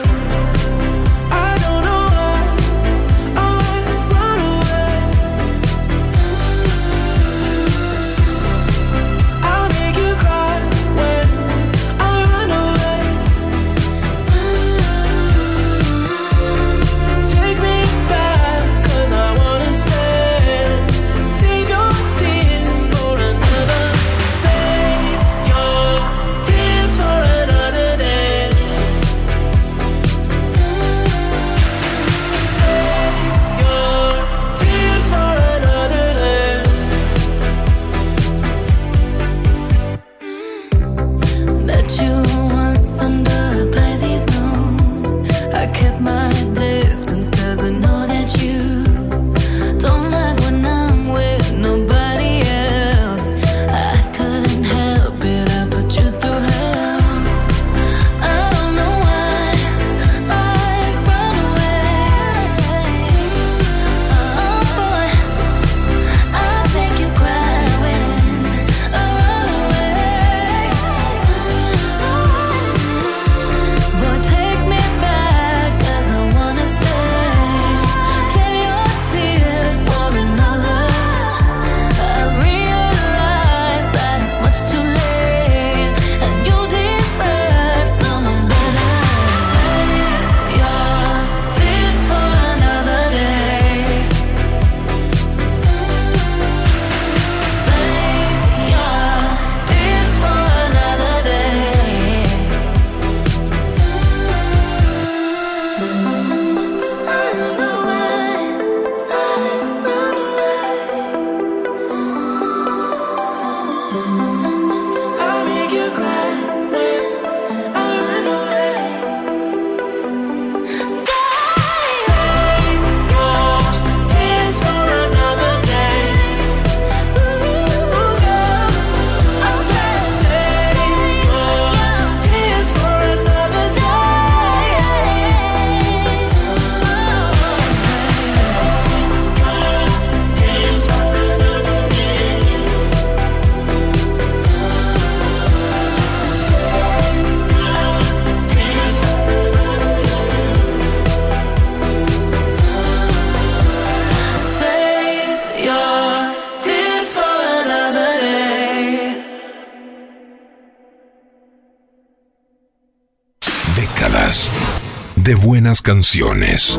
Buenas canciones.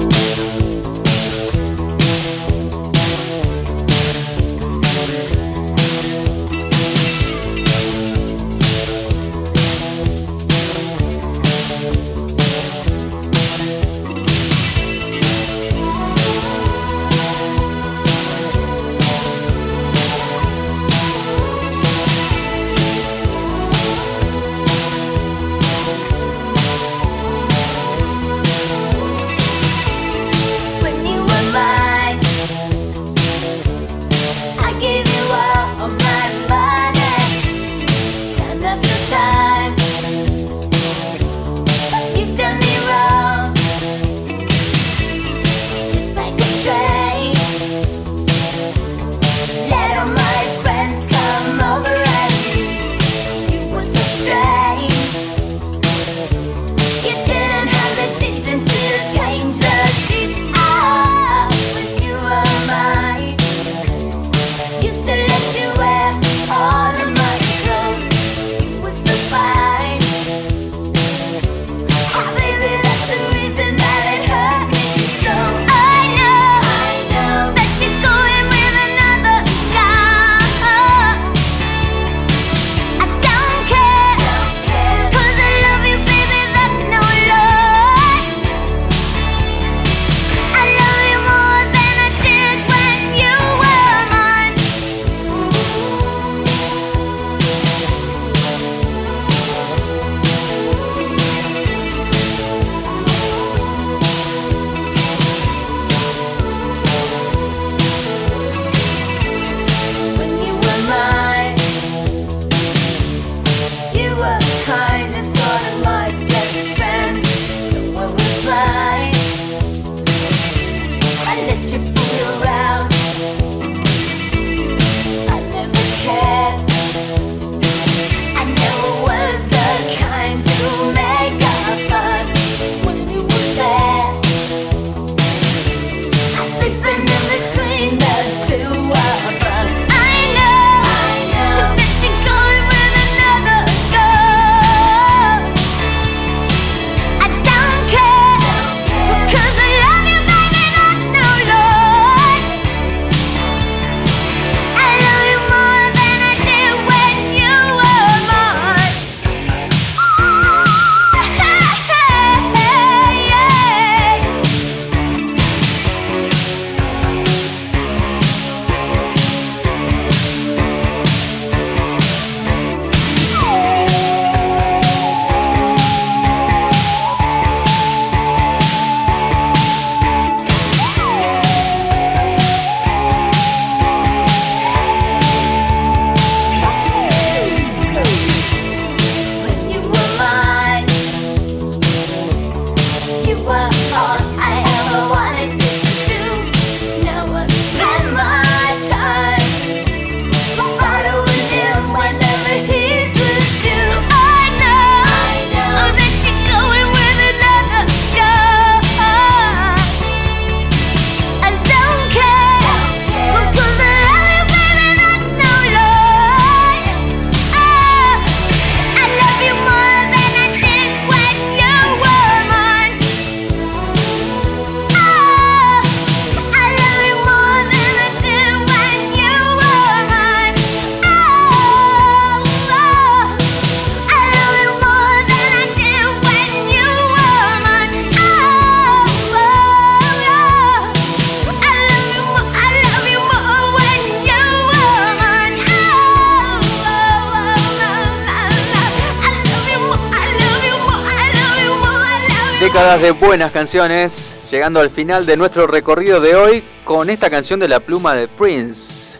de buenas canciones, llegando al final de nuestro recorrido de hoy con esta canción de la pluma de Prince.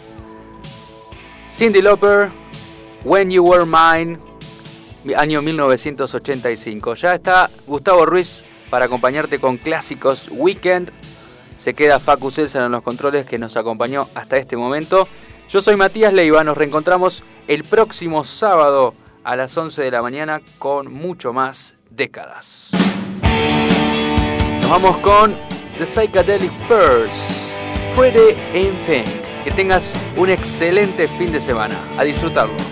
Cindy Lauper, When You Were Mine, año 1985. Ya está Gustavo Ruiz para acompañarte con clásicos Weekend. Se queda Facu Celsa en los controles que nos acompañó hasta este momento. Yo soy Matías Leiva, nos reencontramos el próximo sábado a las 11 de la mañana con mucho más décadas vamos con The Psychedelic First, Pretty in Pink. Que tengas un excelente fin de semana. A disfrutarlo.